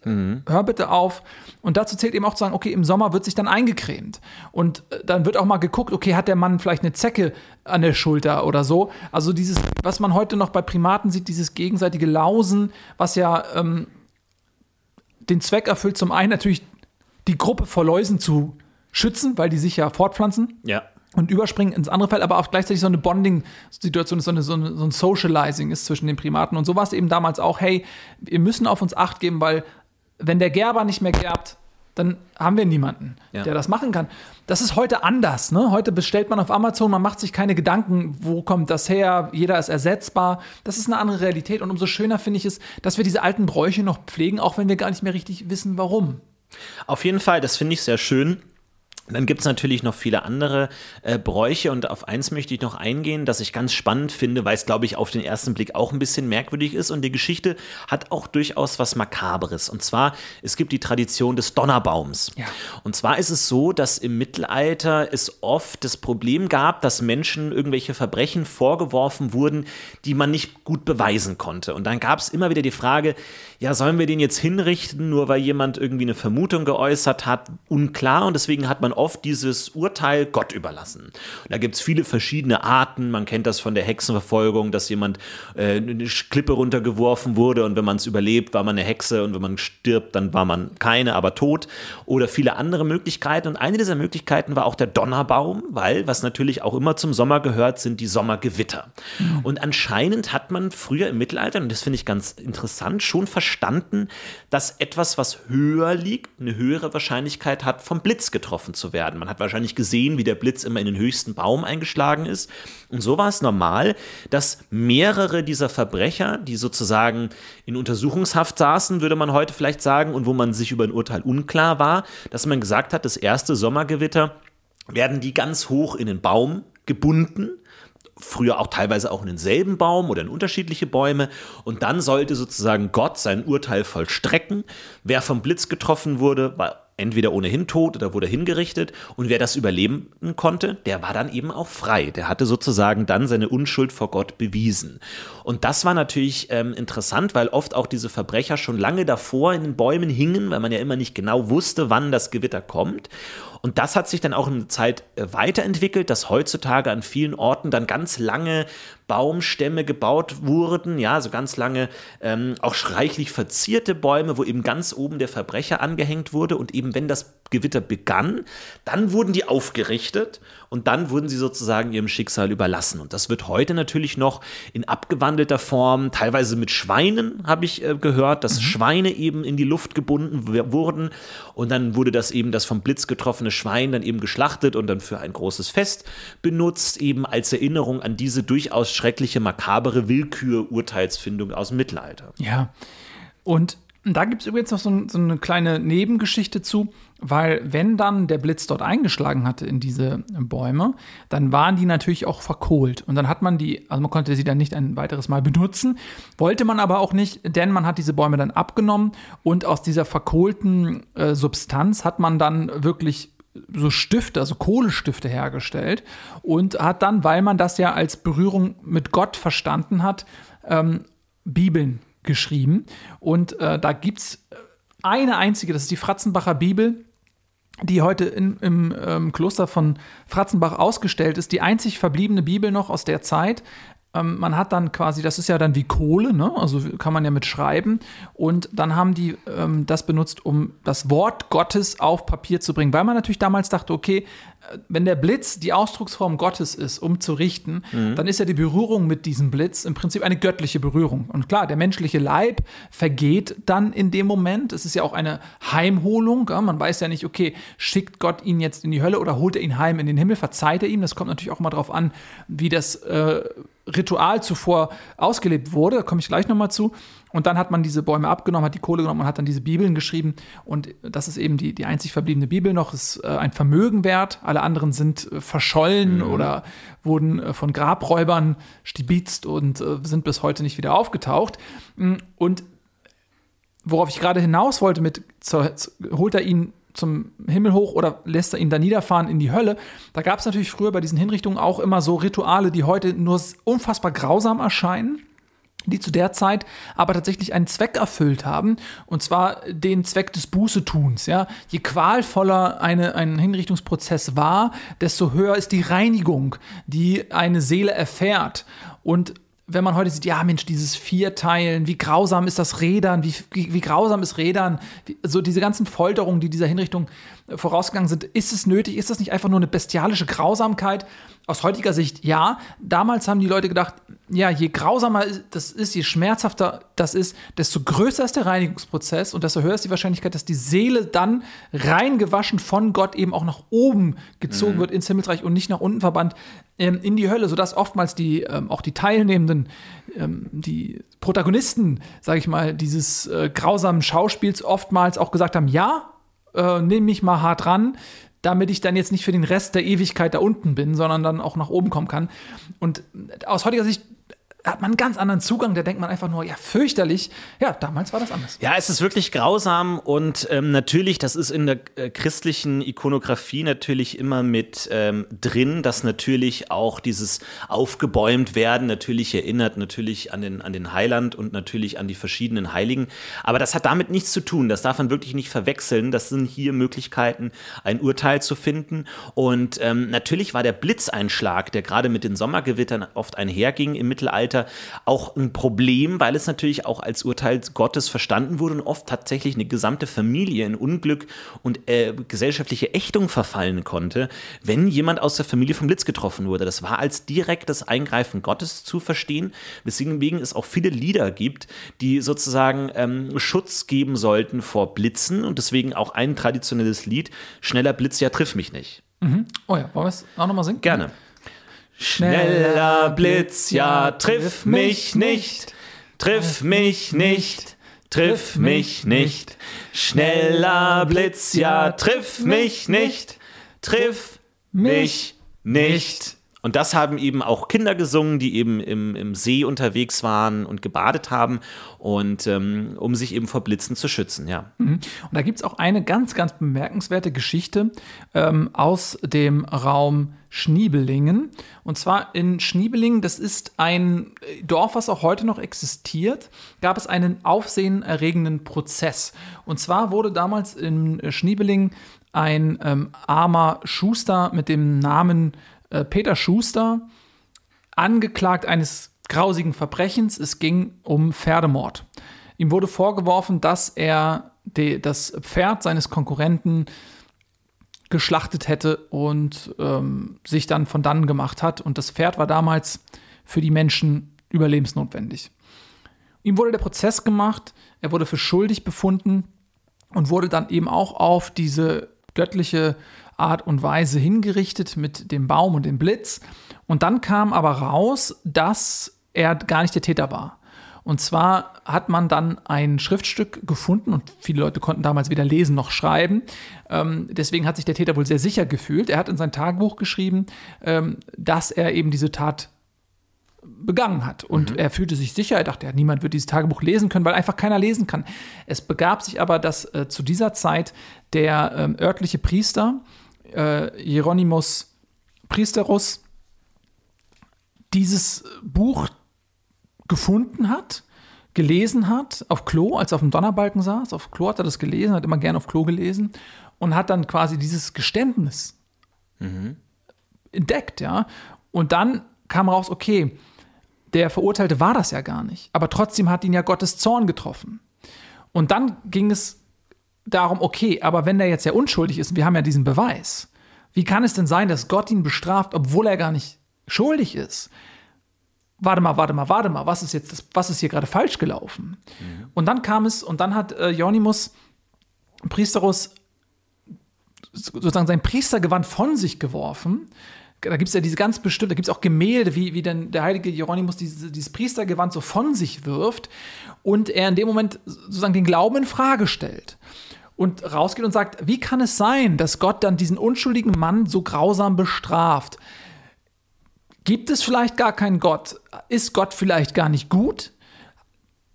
Hör bitte auf. Und dazu zählt eben auch zu sagen, okay, im Sommer wird sich dann eingecremt. Und äh, dann wird auch mal geguckt, okay, hat der Mann vielleicht eine Zecke an der Schulter oder so. Also dieses, was man heute noch bei Primaten sieht, dieses gegenseitige Lausen, was ja ähm, den Zweck erfüllt, zum einen natürlich die Gruppe vor Läusen zu schützen, weil die sich ja fortpflanzen Ja. Und überspringen ins andere Feld, aber auch gleichzeitig so eine Bonding-Situation ist, so, eine, so, eine, so ein Socializing ist zwischen den Primaten. Und so war es eben damals auch, hey, wir müssen auf uns Acht geben, weil wenn der Gerber nicht mehr gerbt, dann haben wir niemanden, Ja. der das machen kann. Das ist heute anders. Ne? Heute bestellt man auf Amazon, man macht sich keine Gedanken, wo kommt das her, jeder ist ersetzbar. Das ist eine andere Realität und umso schöner finde ich es, dass wir diese alten Bräuche noch pflegen, auch wenn wir gar nicht mehr richtig wissen, warum. Auf jeden Fall, das finde ich sehr schön. Dann gibt es natürlich noch viele andere äh, Bräuche und auf eins möchte ich noch eingehen, das ich ganz spannend finde, weil es, glaube ich, auf den ersten Blick auch ein bisschen merkwürdig ist und die Geschichte hat auch durchaus was Makaberes. Und zwar, es gibt die Tradition des Donnerbaums. Ja. Und zwar ist es so, dass im Mittelalter es oft das Problem gab, dass Menschen irgendwelche Verbrechen vorgeworfen wurden, die man nicht gut beweisen konnte. Und dann gab es immer wieder die Frage, ja, sollen wir den jetzt hinrichten, nur weil jemand irgendwie eine Vermutung geäußert hat? Unklar. Und deswegen hat man oft dieses Urteil Gott überlassen. Und da gibt es viele verschiedene Arten. Man kennt das von der Hexenverfolgung, dass jemand äh, eine Klippe runtergeworfen wurde und wenn man es überlebt, war man eine Hexe und wenn man stirbt, dann war man keine, aber tot. Oder viele andere Möglichkeiten. Und eine dieser Möglichkeiten war auch der Donnerbaum, weil, was natürlich auch immer zum Sommer gehört, sind die Sommergewitter. Mhm. Und anscheinend hat man früher im Mittelalter, und das finde ich ganz interessant, schon verstanden, dass etwas, was höher liegt, eine höhere Wahrscheinlichkeit hat, vom Blitz getroffen zu werden. Man hat wahrscheinlich gesehen, wie der Blitz immer in den höchsten Baum eingeschlagen ist. Und so war es normal, dass mehrere dieser Verbrecher, die sozusagen in Untersuchungshaft saßen, würde man heute vielleicht sagen, und wo man sich über ein Urteil unklar war, dass man gesagt hat, das erste Sommergewitter werden die ganz hoch in den Baum gebunden früher auch teilweise auch in denselben Baum oder in unterschiedliche Bäume. Und dann sollte sozusagen Gott sein Urteil vollstrecken. Wer vom Blitz getroffen wurde, war entweder ohnehin tot oder wurde hingerichtet. Und wer das überleben konnte, der war dann eben auch frei. Der hatte sozusagen dann seine Unschuld vor Gott bewiesen. Und das war natürlich ähm, interessant, weil oft auch diese Verbrecher schon lange davor in den Bäumen hingen, weil man ja immer nicht genau wusste, wann das Gewitter kommt. Und das hat sich dann auch in der Zeit äh, weiterentwickelt, dass heutzutage an vielen Orten dann ganz lange Baumstämme gebaut wurden, ja, so ganz lange ähm, auch reichlich verzierte Bäume, wo eben ganz oben der Verbrecher angehängt wurde. Und eben wenn das Gewitter begann, dann wurden die aufgerichtet und dann wurden sie sozusagen ihrem Schicksal überlassen. Und das wird heute natürlich noch in abgewandelter Form, teilweise mit Schweinen, habe ich äh, gehört, dass mhm. Schweine eben in die Luft gebunden wurden und dann wurde das eben das vom Blitz getroffene Schwein dann eben geschlachtet und dann für ein großes Fest benutzt, eben als Erinnerung an diese durchaus schreckliche, makabere Willkür-Urteilsfindung aus dem Mittelalter. Ja, und da gibt es übrigens noch so, so, eine kleine Nebengeschichte zu, weil wenn dann der Blitz dort eingeschlagen hatte in diese Bäume, dann waren die natürlich auch verkohlt. Und dann hat man die, also man konnte sie dann nicht ein weiteres Mal benutzen, wollte man aber auch nicht, denn man hat diese Bäume dann abgenommen und aus dieser verkohlten äh, Substanz hat man dann wirklich so Stifte, also Kohlestifte hergestellt und hat dann, weil man das ja als Berührung mit Gott verstanden hat, ähm, Bibeln geschrieben. Und äh, da gibt es eine einzige, das ist die Fratzenbacher Bibel, die heute in, im ähm, Kloster von Fratzenbach ausgestellt ist, die einzig verbliebene Bibel noch aus der Zeit. Ähm, man hat dann quasi, das ist ja dann wie Kohle, ne? also kann man ja mit schreiben. Und dann haben die ähm, das benutzt, um das Wort Gottes auf Papier zu bringen, weil man natürlich damals dachte, okay, wenn der Blitz die Ausdrucksform Gottes ist, um zu richten, mhm. dann ist ja die Berührung mit diesem Blitz im Prinzip eine göttliche Berührung. Und klar, der menschliche Leib vergeht dann in dem Moment. Es ist ja auch eine Heimholung. Man weiß ja nicht, okay, schickt Gott ihn jetzt in die Hölle oder holt er ihn heim in den Himmel, verzeiht er ihm. Das kommt natürlich auch mal darauf an, wie das äh, Ritual zuvor ausgelebt wurde. Da komme ich gleich nochmal zu. Und dann hat man diese Bäume abgenommen, hat die Kohle genommen und hat dann diese Bibeln geschrieben. Und das ist eben die, die einzig verbliebene Bibel noch, ist äh, ein Vermögen wert. Alle anderen sind äh, verschollen mhm. oder wurden äh, von Grabräubern stibitzt und äh, sind bis heute nicht wieder aufgetaucht. Mm, und worauf ich gerade hinaus wollte mit, holt er ihn zum Himmel hoch oder lässt er ihn da niederfahren in die Hölle. Da gab es natürlich früher bei diesen Hinrichtungen auch immer so Rituale, die heute nur unfassbar grausam erscheinen die zu der Zeit aber tatsächlich einen Zweck erfüllt haben, und zwar den Zweck des Bußetuns. Ja? Je qualvoller eine, ein Hinrichtungsprozess war, desto höher ist die Reinigung, die eine Seele erfährt. Und wenn man heute sieht, ja Mensch, dieses Vierteilen, wie grausam ist das Rädern, wie, wie, wie grausam ist Rädern, wie, so diese ganzen Folterungen, die dieser Hinrichtung vorausgegangen sind, ist es nötig, ist das nicht einfach nur eine bestialische Grausamkeit? Aus heutiger Sicht ja. Damals haben die Leute gedacht, ja, je grausamer das ist, je schmerzhafter das ist, desto größer ist der Reinigungsprozess und desto höher ist die Wahrscheinlichkeit, dass die Seele dann reingewaschen von Gott eben auch nach oben gezogen mhm. wird ins Himmelsreich und nicht nach unten verbannt ähm, in die Hölle, sodass oftmals die, ähm, auch die Teilnehmenden, ähm, die Protagonisten, sage ich mal, dieses äh, grausamen Schauspiels oftmals auch gesagt haben, ja, äh, nehme mich mal hart ran, damit ich dann jetzt nicht für den Rest der Ewigkeit da unten bin, sondern dann auch nach oben kommen kann. Und aus heutiger Sicht hat man einen ganz anderen Zugang. Da denkt man einfach nur, ja, fürchterlich. Ja, damals war das anders. Ja, es ist wirklich grausam und ähm, natürlich, das ist in der äh, christlichen Ikonografie natürlich immer mit ähm, drin, dass natürlich auch dieses aufgebäumt werden natürlich erinnert natürlich an den, an den Heiland und natürlich an die verschiedenen Heiligen. Aber das hat damit nichts zu tun. Das darf man wirklich nicht verwechseln. Das sind hier Möglichkeiten, ein Urteil zu finden. Und ähm, natürlich war der Blitzeinschlag, der gerade mit den Sommergewittern oft einherging im Mittelalter, Mittelalter auch ein Problem, weil es natürlich auch als Urteil Gottes verstanden wurde und oft tatsächlich eine gesamte Familie in Unglück und äh, gesellschaftliche Ächtung verfallen konnte, wenn jemand aus der Familie vom Blitz getroffen wurde. Das war als direktes Eingreifen Gottes zu verstehen, weswegen es auch viele Lieder gibt, die sozusagen ähm, Schutz geben sollten vor Blitzen und deswegen auch ein traditionelles Lied, Schneller Blitz, ja triff mich nicht. Mhm. Oh ja, wollen wir es auch nochmal singen? Gerne. Schneller Blitz, ja, triff mich nicht, triff mich nicht, triff mich nicht. Schneller Blitz, ja, triff mich nicht, triff mich nicht. Und das haben eben auch Kinder gesungen, die eben im, im See unterwegs waren und gebadet haben und ähm, um sich eben vor Blitzen zu schützen, ja. Mhm. Und da gibt es auch eine ganz, ganz bemerkenswerte Geschichte ähm, aus dem Raum Schniebelingen. Und zwar in Schniebelingen, das ist ein Dorf, was auch heute noch existiert, gab es einen aufsehenerregenden Prozess. Und zwar wurde damals in Schniebelingen ein ähm, armer Schuster mit dem Namen äh, Peter Schuster angeklagt eines grausigen Verbrechens. Es ging um Pferdemord. Ihm wurde vorgeworfen, dass er de, das Pferd seines Konkurrenten geschlachtet hätte und ähm, sich dann von dannen gemacht hat. Und das Pferd war damals für die Menschen überlebensnotwendig. Ihm wurde der Prozess gemacht, er wurde für schuldig befunden und wurde dann eben auch auf diese göttliche Art und Weise hingerichtet mit dem Baum und dem Blitz. Und dann kam aber raus, dass er gar nicht der Täter war. Und zwar hat man dann ein Schriftstück gefunden und viele Leute konnten damals weder lesen noch schreiben. Ähm, deswegen hat sich der Täter wohl sehr sicher gefühlt. Er hat in sein Tagebuch geschrieben, ähm, dass er eben diese Tat begangen hat. Und mhm. er fühlte sich sicher, er dachte, ja, niemand wird dieses Tagebuch lesen können, weil einfach keiner lesen kann. Es begab sich aber, dass äh, zu dieser Zeit der ähm, örtliche Priester äh, Hieronymus Priesterus dieses Buch gefunden hat, gelesen hat, auf Klo, als er auf dem Donnerbalken saß. Auf Klo hat er das gelesen, hat immer gerne auf Klo gelesen und hat dann quasi dieses Geständnis mhm. entdeckt, ja. Und dann kam raus, okay, der Verurteilte war das ja gar nicht, aber trotzdem hat ihn ja Gottes Zorn getroffen. Und dann ging es darum, okay, aber wenn der jetzt ja unschuldig ist, wir haben ja diesen Beweis, wie kann es denn sein, dass Gott ihn bestraft, obwohl er gar nicht schuldig ist? Warte mal, warte mal, warte mal, was ist jetzt, das, was ist hier gerade falsch gelaufen? Mhm. Und dann kam es, und dann hat äh, Ionimus Priesterus sozusagen sein Priestergewand von sich geworfen. Da gibt es ja diese ganz bestimmte, da gibt es auch Gemälde, wie, wie denn der heilige Hieronymus diese, dieses Priestergewand so von sich wirft und er in dem Moment sozusagen den Glauben in Frage stellt und rausgeht und sagt, wie kann es sein, dass Gott dann diesen unschuldigen Mann so grausam bestraft? Gibt es vielleicht gar keinen Gott? Ist Gott vielleicht gar nicht gut?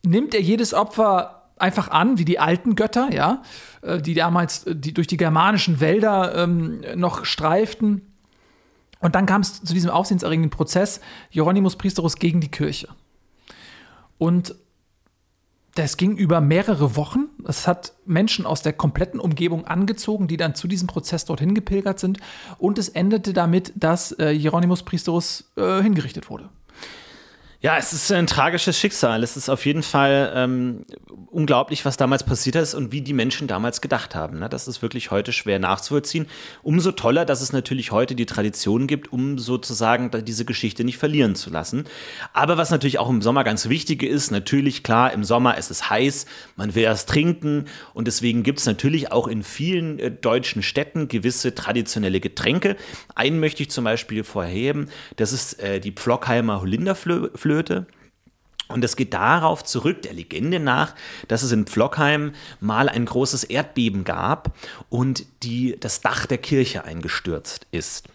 Nimmt er jedes Opfer einfach an, wie die alten Götter, ja, äh, die damals äh, die durch die germanischen Wälder ähm, noch streiften? Und dann kam es zu diesem aufsehenserregenden Prozess Hieronymus Priesterus gegen die Kirche. Und das ging über mehrere Wochen. Es hat Menschen aus der kompletten Umgebung angezogen, die dann zu diesem Prozess dorthin gepilgert sind. Und es endete damit, dass äh, Hieronymus Priesterus äh, hingerichtet wurde. Ja, es ist ein tragisches Schicksal. Es ist auf jeden Fall ähm, unglaublich, was damals passiert ist und wie die Menschen damals gedacht haben. Ne? Das ist wirklich heute schwer nachzuvollziehen. Umso toller, dass es natürlich heute die Tradition gibt, um sozusagen diese Geschichte nicht verlieren zu lassen. Aber was natürlich auch im Sommer ganz wichtig ist, natürlich klar, im Sommer ist es heiß, man will erst trinken und deswegen gibt es natürlich auch in vielen äh, deutschen Städten gewisse traditionelle Getränke. Einen möchte ich zum Beispiel vorheben, das ist äh, die Pflockheimer Holinderflöte. Blockflöte. Und es geht darauf zurück, der Legende nach, dass es in Pflockheim mal ein großes Erdbeben gab und die, das Dach der Kirche eingestürzt ist.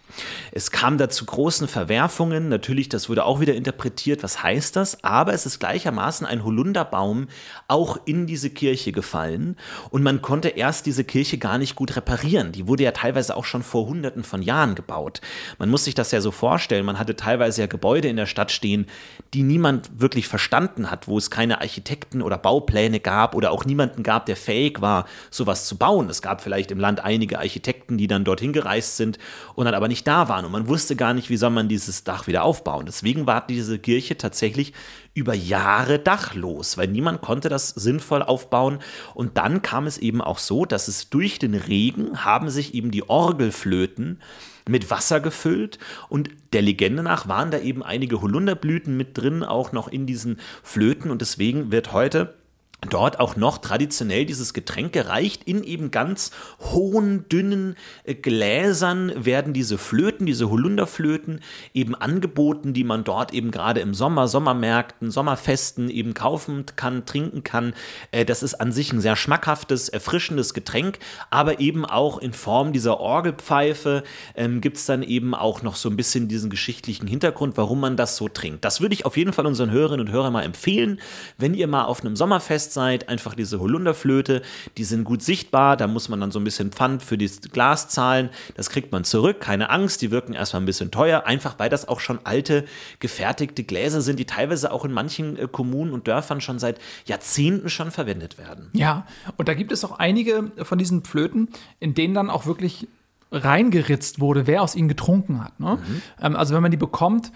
Es kam da zu großen Verwerfungen. Natürlich, das wurde auch wieder interpretiert. Was heißt das? Aber es ist gleichermaßen ein Holunderbaum auch in diese Kirche gefallen. Und man konnte erst diese Kirche gar nicht gut reparieren. Die wurde ja teilweise auch schon vor Hunderten von Jahren gebaut. Man muss sich das ja so vorstellen. Man hatte teilweise ja Gebäude in der Stadt stehen, die niemand wirklich verstanden hat, wo es keine Architekten oder Baupläne gab oder auch niemanden gab, der fähig war, sowas zu bauen. Es gab vielleicht im Land einige Architekten, die dann dorthin gereist sind und dann aber nicht da waren und man wusste gar nicht, wie soll man dieses Dach wieder aufbauen. Deswegen war diese Kirche tatsächlich über Jahre dachlos, weil niemand konnte das sinnvoll aufbauen. Und dann kam es eben auch so, dass es durch den Regen haben sich eben die Orgelflöten mit Wasser gefüllt und der Legende nach waren da eben einige Holunderblüten mit drin, auch noch in diesen Flöten und deswegen wird heute dort auch noch traditionell dieses Getränk gereicht. In eben ganz hohen, dünnen äh, Gläsern werden diese Flöten, diese Holunderflöten eben angeboten, die man dort eben gerade im Sommer, Sommermärkten, Sommerfesten eben kaufen kann, trinken kann. Äh, das ist an sich ein sehr schmackhaftes, erfrischendes Getränk, aber eben auch in Form dieser Orgelpfeife ähm, gibt es dann eben auch noch so ein bisschen diesen geschichtlichen Hintergrund, warum man das so trinkt. Das würde ich auf jeden Fall unseren Hörerinnen und Hörern mal empfehlen, wenn ihr mal auf einem Sommerfest seid, einfach diese Holunderflöte, die sind gut sichtbar, da muss man dann so ein bisschen Pfand für das Glas zahlen, das kriegt man zurück, keine Angst, die wirken erstmal ein bisschen teuer, einfach weil das auch schon alte, gefertigte Gläser sind, die teilweise auch in manchen äh, Kommunen und Dörfern schon seit Jahrzehnten schon verwendet werden. Ja, und da gibt es auch einige von diesen Flöten, in denen dann auch wirklich reingeritzt wurde, wer aus ihnen getrunken hat. Ne? Mhm. Ähm, also wenn man die bekommt,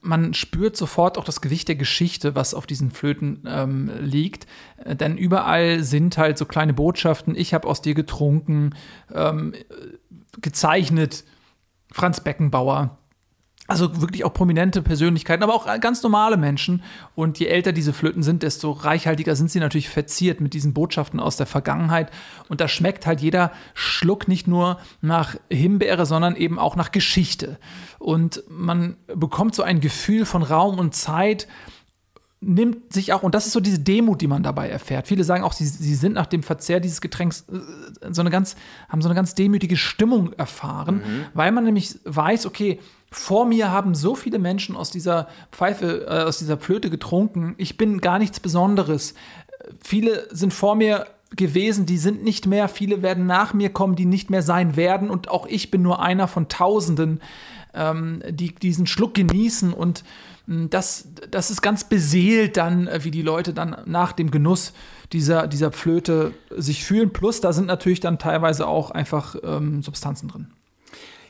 man spürt sofort auch das Gewicht der Geschichte, was auf diesen Flöten ähm, liegt. Äh, denn überall sind halt so kleine Botschaften, ich habe aus dir getrunken, ähm, gezeichnet, Franz Beckenbauer. Also wirklich auch prominente Persönlichkeiten, aber auch ganz normale Menschen. Und je älter diese Flöten sind, desto reichhaltiger sind sie natürlich verziert mit diesen Botschaften aus der Vergangenheit. Und da schmeckt halt jeder Schluck nicht nur nach Himbeere, sondern eben auch nach Geschichte. Und man bekommt so ein Gefühl von Raum und Zeit, nimmt sich auch, und das ist so diese Demut, die man dabei erfährt. Viele sagen auch, sie, sie sind nach dem Verzehr dieses Getränks äh, so eine ganz, haben so eine ganz demütige Stimmung erfahren, mhm. weil man nämlich weiß, okay, vor mir haben so viele Menschen aus dieser Pfeife, äh, aus dieser Flöte getrunken. Ich bin gar nichts Besonderes. Viele sind vor mir gewesen, die sind nicht mehr. Viele werden nach mir kommen, die nicht mehr sein werden. Und auch ich bin nur einer von Tausenden, ähm, die diesen Schluck genießen. Und hm, das, das ist ganz beseelt dann, äh, wie die Leute dann nach dem Genuss dieser, dieser Flöte sich fühlen. Plus, da sind natürlich dann teilweise auch einfach ähm, Substanzen drin.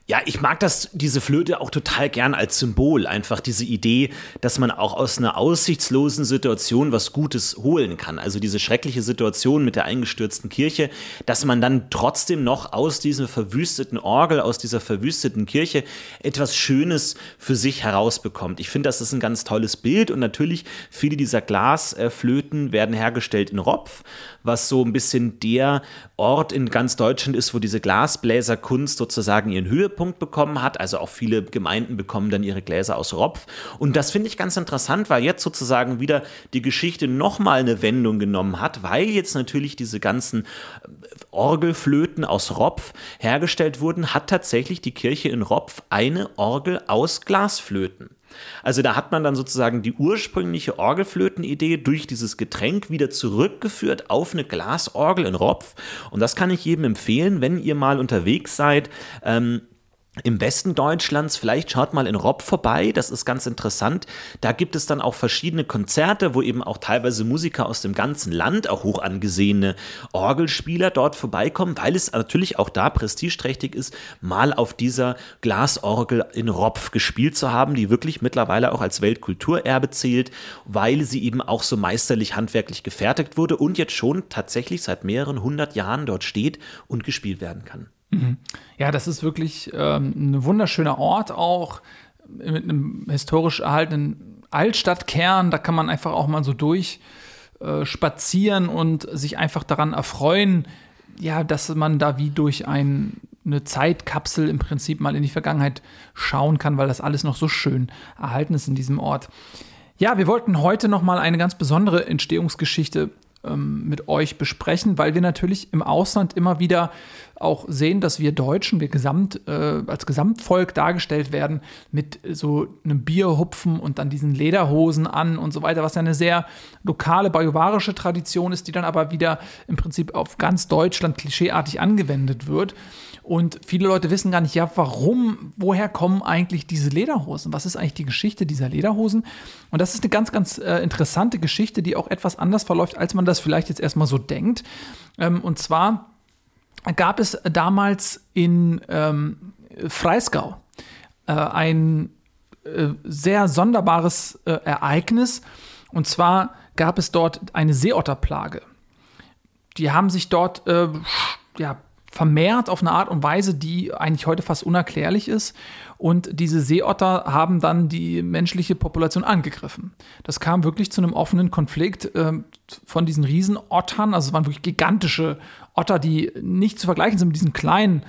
Ja, ich mag das, diese Flöte auch total gern als Symbol. Einfach diese Idee, dass man auch aus einer aussichtslosen Situation was Gutes holen kann. Also diese schreckliche Situation mit der eingestürzten Kirche, dass man dann trotzdem noch aus dieser verwüsteten Orgel, aus dieser verwüsteten Kirche etwas Schönes für sich herausbekommt. Ich finde, das ist ein ganz tolles Bild und natürlich viele dieser Glasflöten werden hergestellt in Ropf, was so ein bisschen der Ort in ganz Deutschland ist, wo diese Glasbläserkunst sozusagen ihren Höhepunkt bekommen hat. Also auch viele Gemeinden bekommen dann ihre Gläser aus Ropf. Und das finde ich ganz interessant, weil jetzt sozusagen wieder die Geschichte nochmal eine Wendung genommen hat, weil jetzt natürlich diese ganzen äh, Orgelflöten aus Ropf hergestellt wurden, hat tatsächlich die Kirche in Ropf eine Orgel aus Glasflöten. Also da hat man dann sozusagen die ursprüngliche Orgelflötenidee durch dieses Getränk wieder zurückgeführt auf eine Glasorgel in Ropf. Und das kann ich jedem empfehlen, wenn ihr mal unterwegs seid. Ähm, im Westen Deutschlands, vielleicht schaut mal in Robb vorbei, das ist ganz interessant. Da gibt es dann auch verschiedene Konzerte, wo eben auch teilweise Musiker aus dem ganzen Land, auch hoch angesehene Orgelspieler dort vorbeikommen, weil es natürlich auch da prestigeträchtig ist, mal auf dieser Glasorgel in Ropf gespielt zu haben, die wirklich mittlerweile auch als Weltkulturerbe zählt, weil sie eben auch so meisterlich handwerklich gefertigt wurde und jetzt schon tatsächlich seit mehreren hundert Jahren dort steht und gespielt werden kann. Mhm. Ja, das ist wirklich ähm, ein wunderschöner Ort auch mit einem historisch erhaltenen Altstadtkern. Da kann man einfach auch mal so durch äh, spazieren und sich einfach daran erfreuen, ja, dass man da wie durch ein, eine Zeitkapsel im Prinzip mal in die Vergangenheit schauen kann, weil das alles noch so schön erhalten ist in diesem Ort. Ja, wir wollten heute noch mal eine ganz besondere Entstehungsgeschichte ähm, mit euch besprechen, weil wir natürlich im Ausland immer wieder auch sehen, dass wir Deutschen, wir Gesamt, äh, als Gesamtvolk dargestellt werden mit so einem Bierhupfen und dann diesen Lederhosen an und so weiter, was ja eine sehr lokale bajuwarische Tradition ist, die dann aber wieder im Prinzip auf ganz Deutschland klischeeartig angewendet wird. Und viele Leute wissen gar nicht, ja, warum, woher kommen eigentlich diese Lederhosen? Was ist eigentlich die Geschichte dieser Lederhosen? Und das ist eine ganz, ganz äh, interessante Geschichte, die auch etwas anders verläuft, als man das vielleicht jetzt erstmal so denkt. Ähm, und zwar gab es damals in ähm, Freisgau äh, ein äh, sehr sonderbares äh, Ereignis. Und zwar gab es dort eine Seeotterplage. Die haben sich dort äh, ja, vermehrt auf eine Art und Weise, die eigentlich heute fast unerklärlich ist. Und diese Seeotter haben dann die menschliche Population angegriffen. Das kam wirklich zu einem offenen Konflikt äh, von diesen Riesenottern. Also es waren wirklich gigantische Otter, die nicht zu vergleichen sind mit diesen kleinen,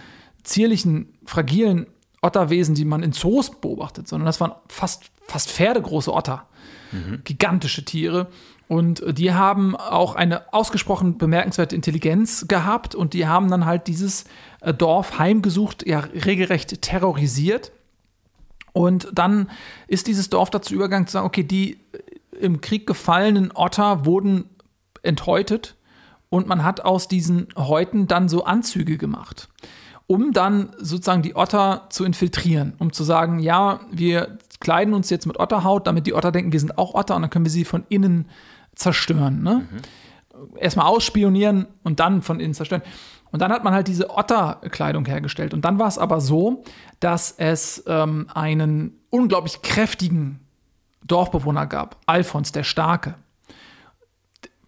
zierlichen, fragilen Otterwesen, die man in Zoos beobachtet, sondern das waren fast, fast pferdegroße Otter. Mhm. Gigantische Tiere. Und die haben auch eine ausgesprochen bemerkenswerte Intelligenz gehabt und die haben dann halt dieses äh, Dorf heimgesucht, ja, regelrecht terrorisiert. Und dann ist dieses Dorf dazu übergegangen zu sagen, okay, die äh, im Krieg gefallenen Otter wurden enthäutet und man hat aus diesen Häuten dann so Anzüge gemacht, um dann sozusagen die Otter zu infiltrieren, um zu sagen, ja, wir kleiden uns jetzt mit Otterhaut, damit die Otter denken, wir sind auch Otter und dann können wir sie von innen zerstören. Ne? Mhm. Erstmal ausspionieren und dann von innen zerstören. Und dann hat man halt diese Otterkleidung hergestellt. Und dann war es aber so, dass es ähm, einen unglaublich kräftigen Dorfbewohner gab, Alfons der Starke.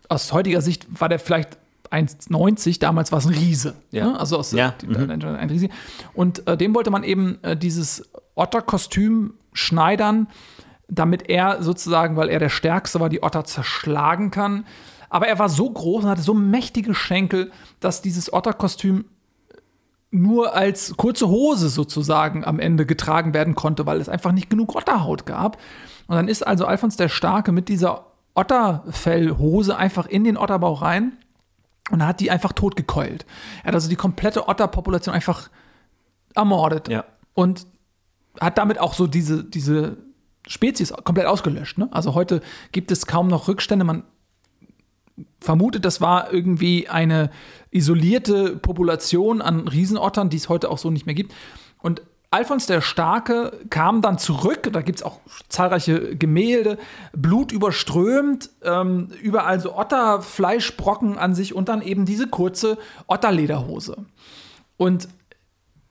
Aus heutiger Sicht war der vielleicht 1,90, damals war es ein Riese. Ja. Ne? Also aus, ja. mhm. ein Riese. Und äh, dem wollte man eben äh, dieses Otterkostüm schneidern, damit er sozusagen, weil er der Stärkste war, die Otter zerschlagen kann. Aber er war so groß und hatte so mächtige Schenkel, dass dieses Otterkostüm nur als kurze Hose sozusagen am Ende getragen werden konnte, weil es einfach nicht genug Otterhaut gab. Und dann ist also Alfons der Starke mit dieser Otterfellhose einfach in den Otterbauch rein und hat die einfach totgekeult. Er hat also die komplette Otterpopulation einfach ermordet. Ja. Und hat damit auch so diese, diese Spezies komplett ausgelöscht. Ne? Also heute gibt es kaum noch Rückstände. Man vermutet, das war irgendwie eine isolierte Population an Riesenottern, die es heute auch so nicht mehr gibt. Und Alfons der Starke kam dann zurück, da gibt es auch zahlreiche Gemälde, Blut überströmt, ähm, überall so Otterfleischbrocken an sich und dann eben diese kurze Otterlederhose. Und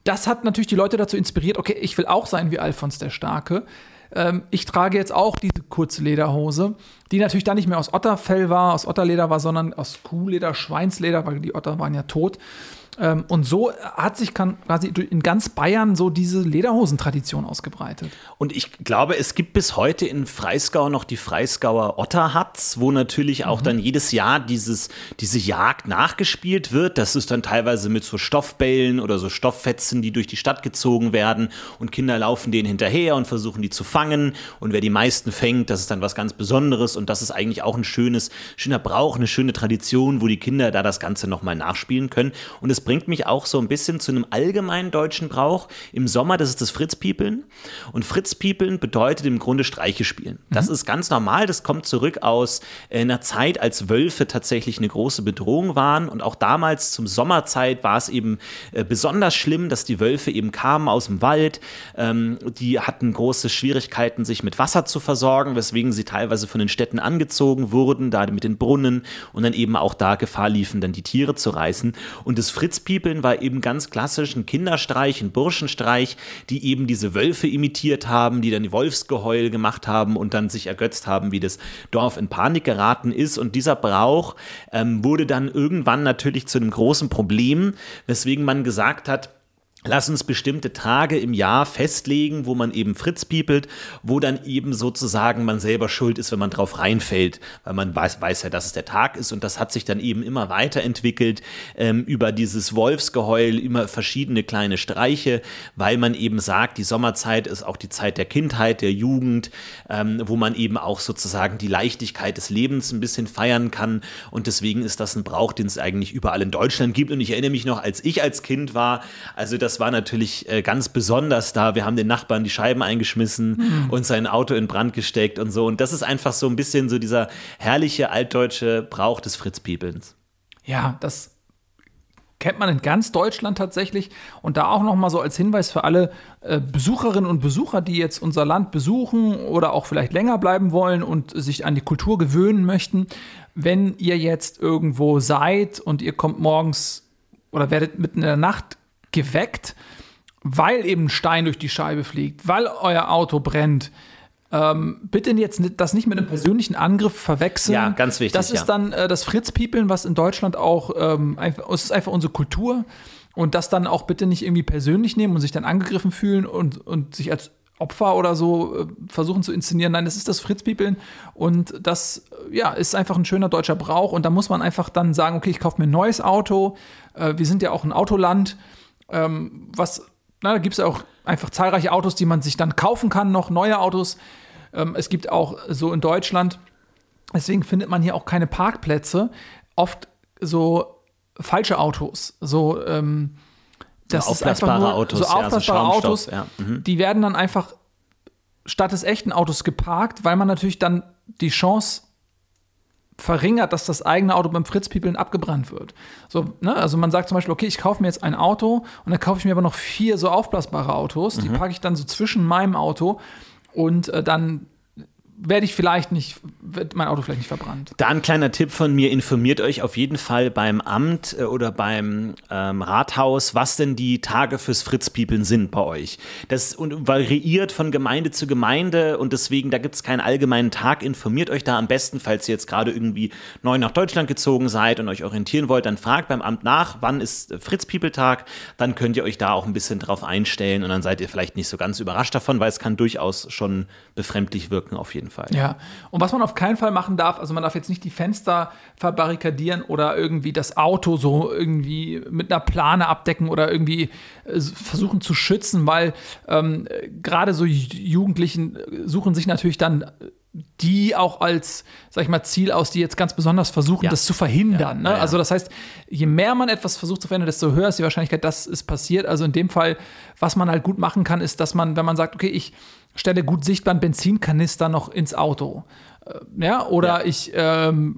das hat natürlich die Leute dazu inspiriert, okay, ich will auch sein wie Alfons der Starke. Ähm, ich trage jetzt auch diese kurze Lederhose, die natürlich dann nicht mehr aus Otterfell war, aus Otterleder war, sondern aus Kuhleder, Schweinsleder, weil die Otter waren ja tot. Ähm, und so hat sich quasi in ganz Bayern so diese Lederhosentradition ausgebreitet. Und ich glaube, es gibt bis heute in Freisgau noch die Freisgauer Otterhatz, wo natürlich auch mhm. dann jedes Jahr dieses, diese Jagd nachgespielt wird. Das ist dann teilweise mit so Stoffbällen oder so Stofffetzen, die durch die Stadt gezogen werden und Kinder laufen denen hinterher und versuchen die zu fangen. Und wer die meisten fängt, das ist dann was ganz Besonderes und das ist eigentlich auch ein schönes, schöner Brauch, eine schöne Tradition, wo die Kinder da das Ganze nochmal nachspielen können. Und es bringt mich auch so ein bisschen zu einem allgemeinen deutschen Brauch. Im Sommer, das ist das Fritzpiepeln. Und Fritzpiepeln bedeutet im Grunde Streiche spielen. Das mhm. ist ganz normal. Das kommt zurück aus äh, einer Zeit, als Wölfe tatsächlich eine große Bedrohung waren. Und auch damals zum Sommerzeit war es eben äh, besonders schlimm, dass die Wölfe eben kamen aus dem Wald. Ähm, die hatten große Schwierigkeiten, sich mit Wasser zu versorgen, weswegen sie teilweise von den Städten angezogen wurden, da mit den Brunnen und dann eben auch da Gefahr liefen, dann die Tiere zu reißen. Und das Fritz Kitzpiepeln war eben ganz klassisch ein Kinderstreich, ein Burschenstreich, die eben diese Wölfe imitiert haben, die dann die Wolfsgeheul gemacht haben und dann sich ergötzt haben, wie das Dorf in Panik geraten ist. Und dieser Brauch ähm, wurde dann irgendwann natürlich zu einem großen Problem, weswegen man gesagt hat, Lass uns bestimmte Tage im Jahr festlegen, wo man eben Fritz piepelt, wo dann eben sozusagen man selber schuld ist, wenn man drauf reinfällt, weil man weiß, weiß ja, dass es der Tag ist. Und das hat sich dann eben immer weiterentwickelt ähm, über dieses Wolfsgeheul, immer verschiedene kleine Streiche, weil man eben sagt, die Sommerzeit ist auch die Zeit der Kindheit, der Jugend, ähm, wo man eben auch sozusagen die Leichtigkeit des Lebens ein bisschen feiern kann. Und deswegen ist das ein Brauch, den es eigentlich überall in Deutschland gibt. Und ich erinnere mich noch, als ich als Kind war, also das das war natürlich äh, ganz besonders da. Wir haben den Nachbarn die Scheiben eingeschmissen mhm. und sein Auto in Brand gesteckt und so. Und das ist einfach so ein bisschen so dieser herrliche altdeutsche Brauch des Fritzpiepelns. Ja, das kennt man in ganz Deutschland tatsächlich. Und da auch noch mal so als Hinweis für alle äh, Besucherinnen und Besucher, die jetzt unser Land besuchen oder auch vielleicht länger bleiben wollen und sich an die Kultur gewöhnen möchten. Wenn ihr jetzt irgendwo seid und ihr kommt morgens oder werdet mitten in der Nacht geweckt, weil eben ein Stein durch die Scheibe fliegt, weil euer Auto brennt. Ähm, bitte jetzt das nicht mit einem persönlichen Angriff verwechseln. Ja, ganz wichtig. Das ist ja. dann äh, das Fritz-Piepeln, was in Deutschland auch, ähm, einfach, es ist einfach unsere Kultur. Und das dann auch bitte nicht irgendwie persönlich nehmen und sich dann angegriffen fühlen und, und sich als Opfer oder so äh, versuchen zu inszenieren. Nein, das ist das Fritzpiepeln und das ja, ist einfach ein schöner deutscher Brauch und da muss man einfach dann sagen, okay, ich kaufe mir ein neues Auto. Äh, wir sind ja auch ein Autoland ähm, was, na, da gibt es auch einfach zahlreiche Autos, die man sich dann kaufen kann, noch neue Autos. Ähm, es gibt auch so in Deutschland, deswegen findet man hier auch keine Parkplätze, oft so falsche Autos. So, ähm, das so aufblasbare nur, Autos. So aufblasbare ja, so Autos, ja. mhm. die werden dann einfach statt des echten Autos geparkt, weil man natürlich dann die Chance verringert, dass das eigene Auto beim Fritzpiepeln abgebrannt wird. So, ne? Also man sagt zum Beispiel, okay, ich kaufe mir jetzt ein Auto und dann kaufe ich mir aber noch vier so aufblasbare Autos, mhm. die packe ich dann so zwischen meinem Auto und äh, dann werde ich vielleicht nicht, wird mein Auto vielleicht nicht verbrannt. Da ein kleiner Tipp von mir, informiert euch auf jeden Fall beim Amt äh, oder beim ähm, Rathaus, was denn die Tage fürs Fritzpiepeln sind bei euch. Das variiert von Gemeinde zu Gemeinde und deswegen, da gibt es keinen allgemeinen Tag. Informiert euch da am besten, falls ihr jetzt gerade irgendwie neu nach Deutschland gezogen seid und euch orientieren wollt, dann fragt beim Amt nach, wann ist Fritzpiepeltag, dann könnt ihr euch da auch ein bisschen drauf einstellen und dann seid ihr vielleicht nicht so ganz überrascht davon, weil es kann durchaus schon befremdlich wirken auf jeden Fall. Fall. Ja, und was man auf keinen Fall machen darf, also man darf jetzt nicht die Fenster verbarrikadieren oder irgendwie das Auto so irgendwie mit einer Plane abdecken oder irgendwie äh, versuchen zu schützen, weil ähm, gerade so Jugendlichen suchen sich natürlich dann die auch als, sag ich mal, Ziel aus, die jetzt ganz besonders versuchen, ja. das zu verhindern. Ne? Ja, ja, also das heißt, je mehr man etwas versucht zu verhindern, desto höher ist die Wahrscheinlichkeit, dass es passiert. Also in dem Fall, was man halt gut machen kann, ist, dass man, wenn man sagt, okay, ich stelle gut sichtbar einen Benzinkanister noch ins Auto. Äh, ja, oder ich ähm,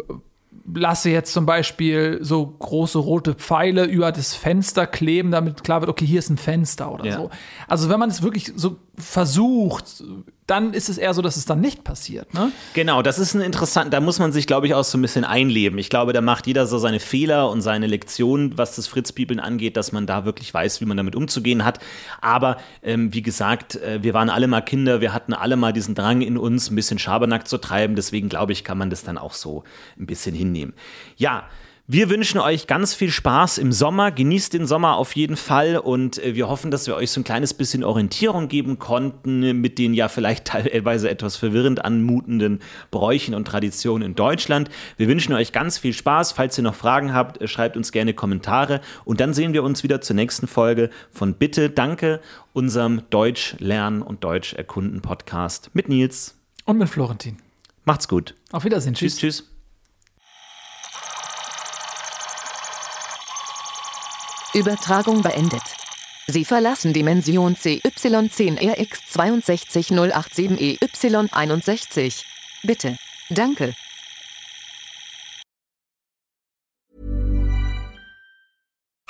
lasse jetzt zum Beispiel so große rote Pfeile über das Fenster kleben, damit klar wird, okay, hier ist ein Fenster oder so. Also wenn man es wirklich so versucht, dann ist es eher so, dass es dann nicht passiert. Ne? Genau, das ist ein interessant, da muss man sich, glaube ich, auch so ein bisschen einleben. Ich glaube, da macht jeder so seine Fehler und seine Lektionen, was das Fritzpiepeln angeht, dass man da wirklich weiß, wie man damit umzugehen hat. Aber ähm, wie gesagt, äh, wir waren alle mal Kinder, wir hatten alle mal diesen Drang in uns, ein bisschen Schabernack zu treiben. Deswegen glaube ich, kann man das dann auch so ein bisschen hinnehmen. Ja, wir wünschen euch ganz viel Spaß im Sommer. Genießt den Sommer auf jeden Fall und äh, wir hoffen, dass wir euch so ein kleines bisschen Orientierung geben konnten mit den ja vielleicht teilweise etwas verwirrend anmutenden Bräuchen und Traditionen in Deutschland. Wir wünschen euch ganz viel Spaß. Falls ihr noch Fragen habt, äh, schreibt uns gerne Kommentare und dann sehen wir uns wieder zur nächsten Folge von Bitte, Danke, unserem Deutsch lernen und Deutsch erkunden Podcast mit Nils und mit Florentin. Macht's gut. Auf Wiedersehen. Tschüss, tschüss. tschüss. Übertragung beendet. Sie verlassen Dimension CY10RX62087EY61. Bitte. Danke.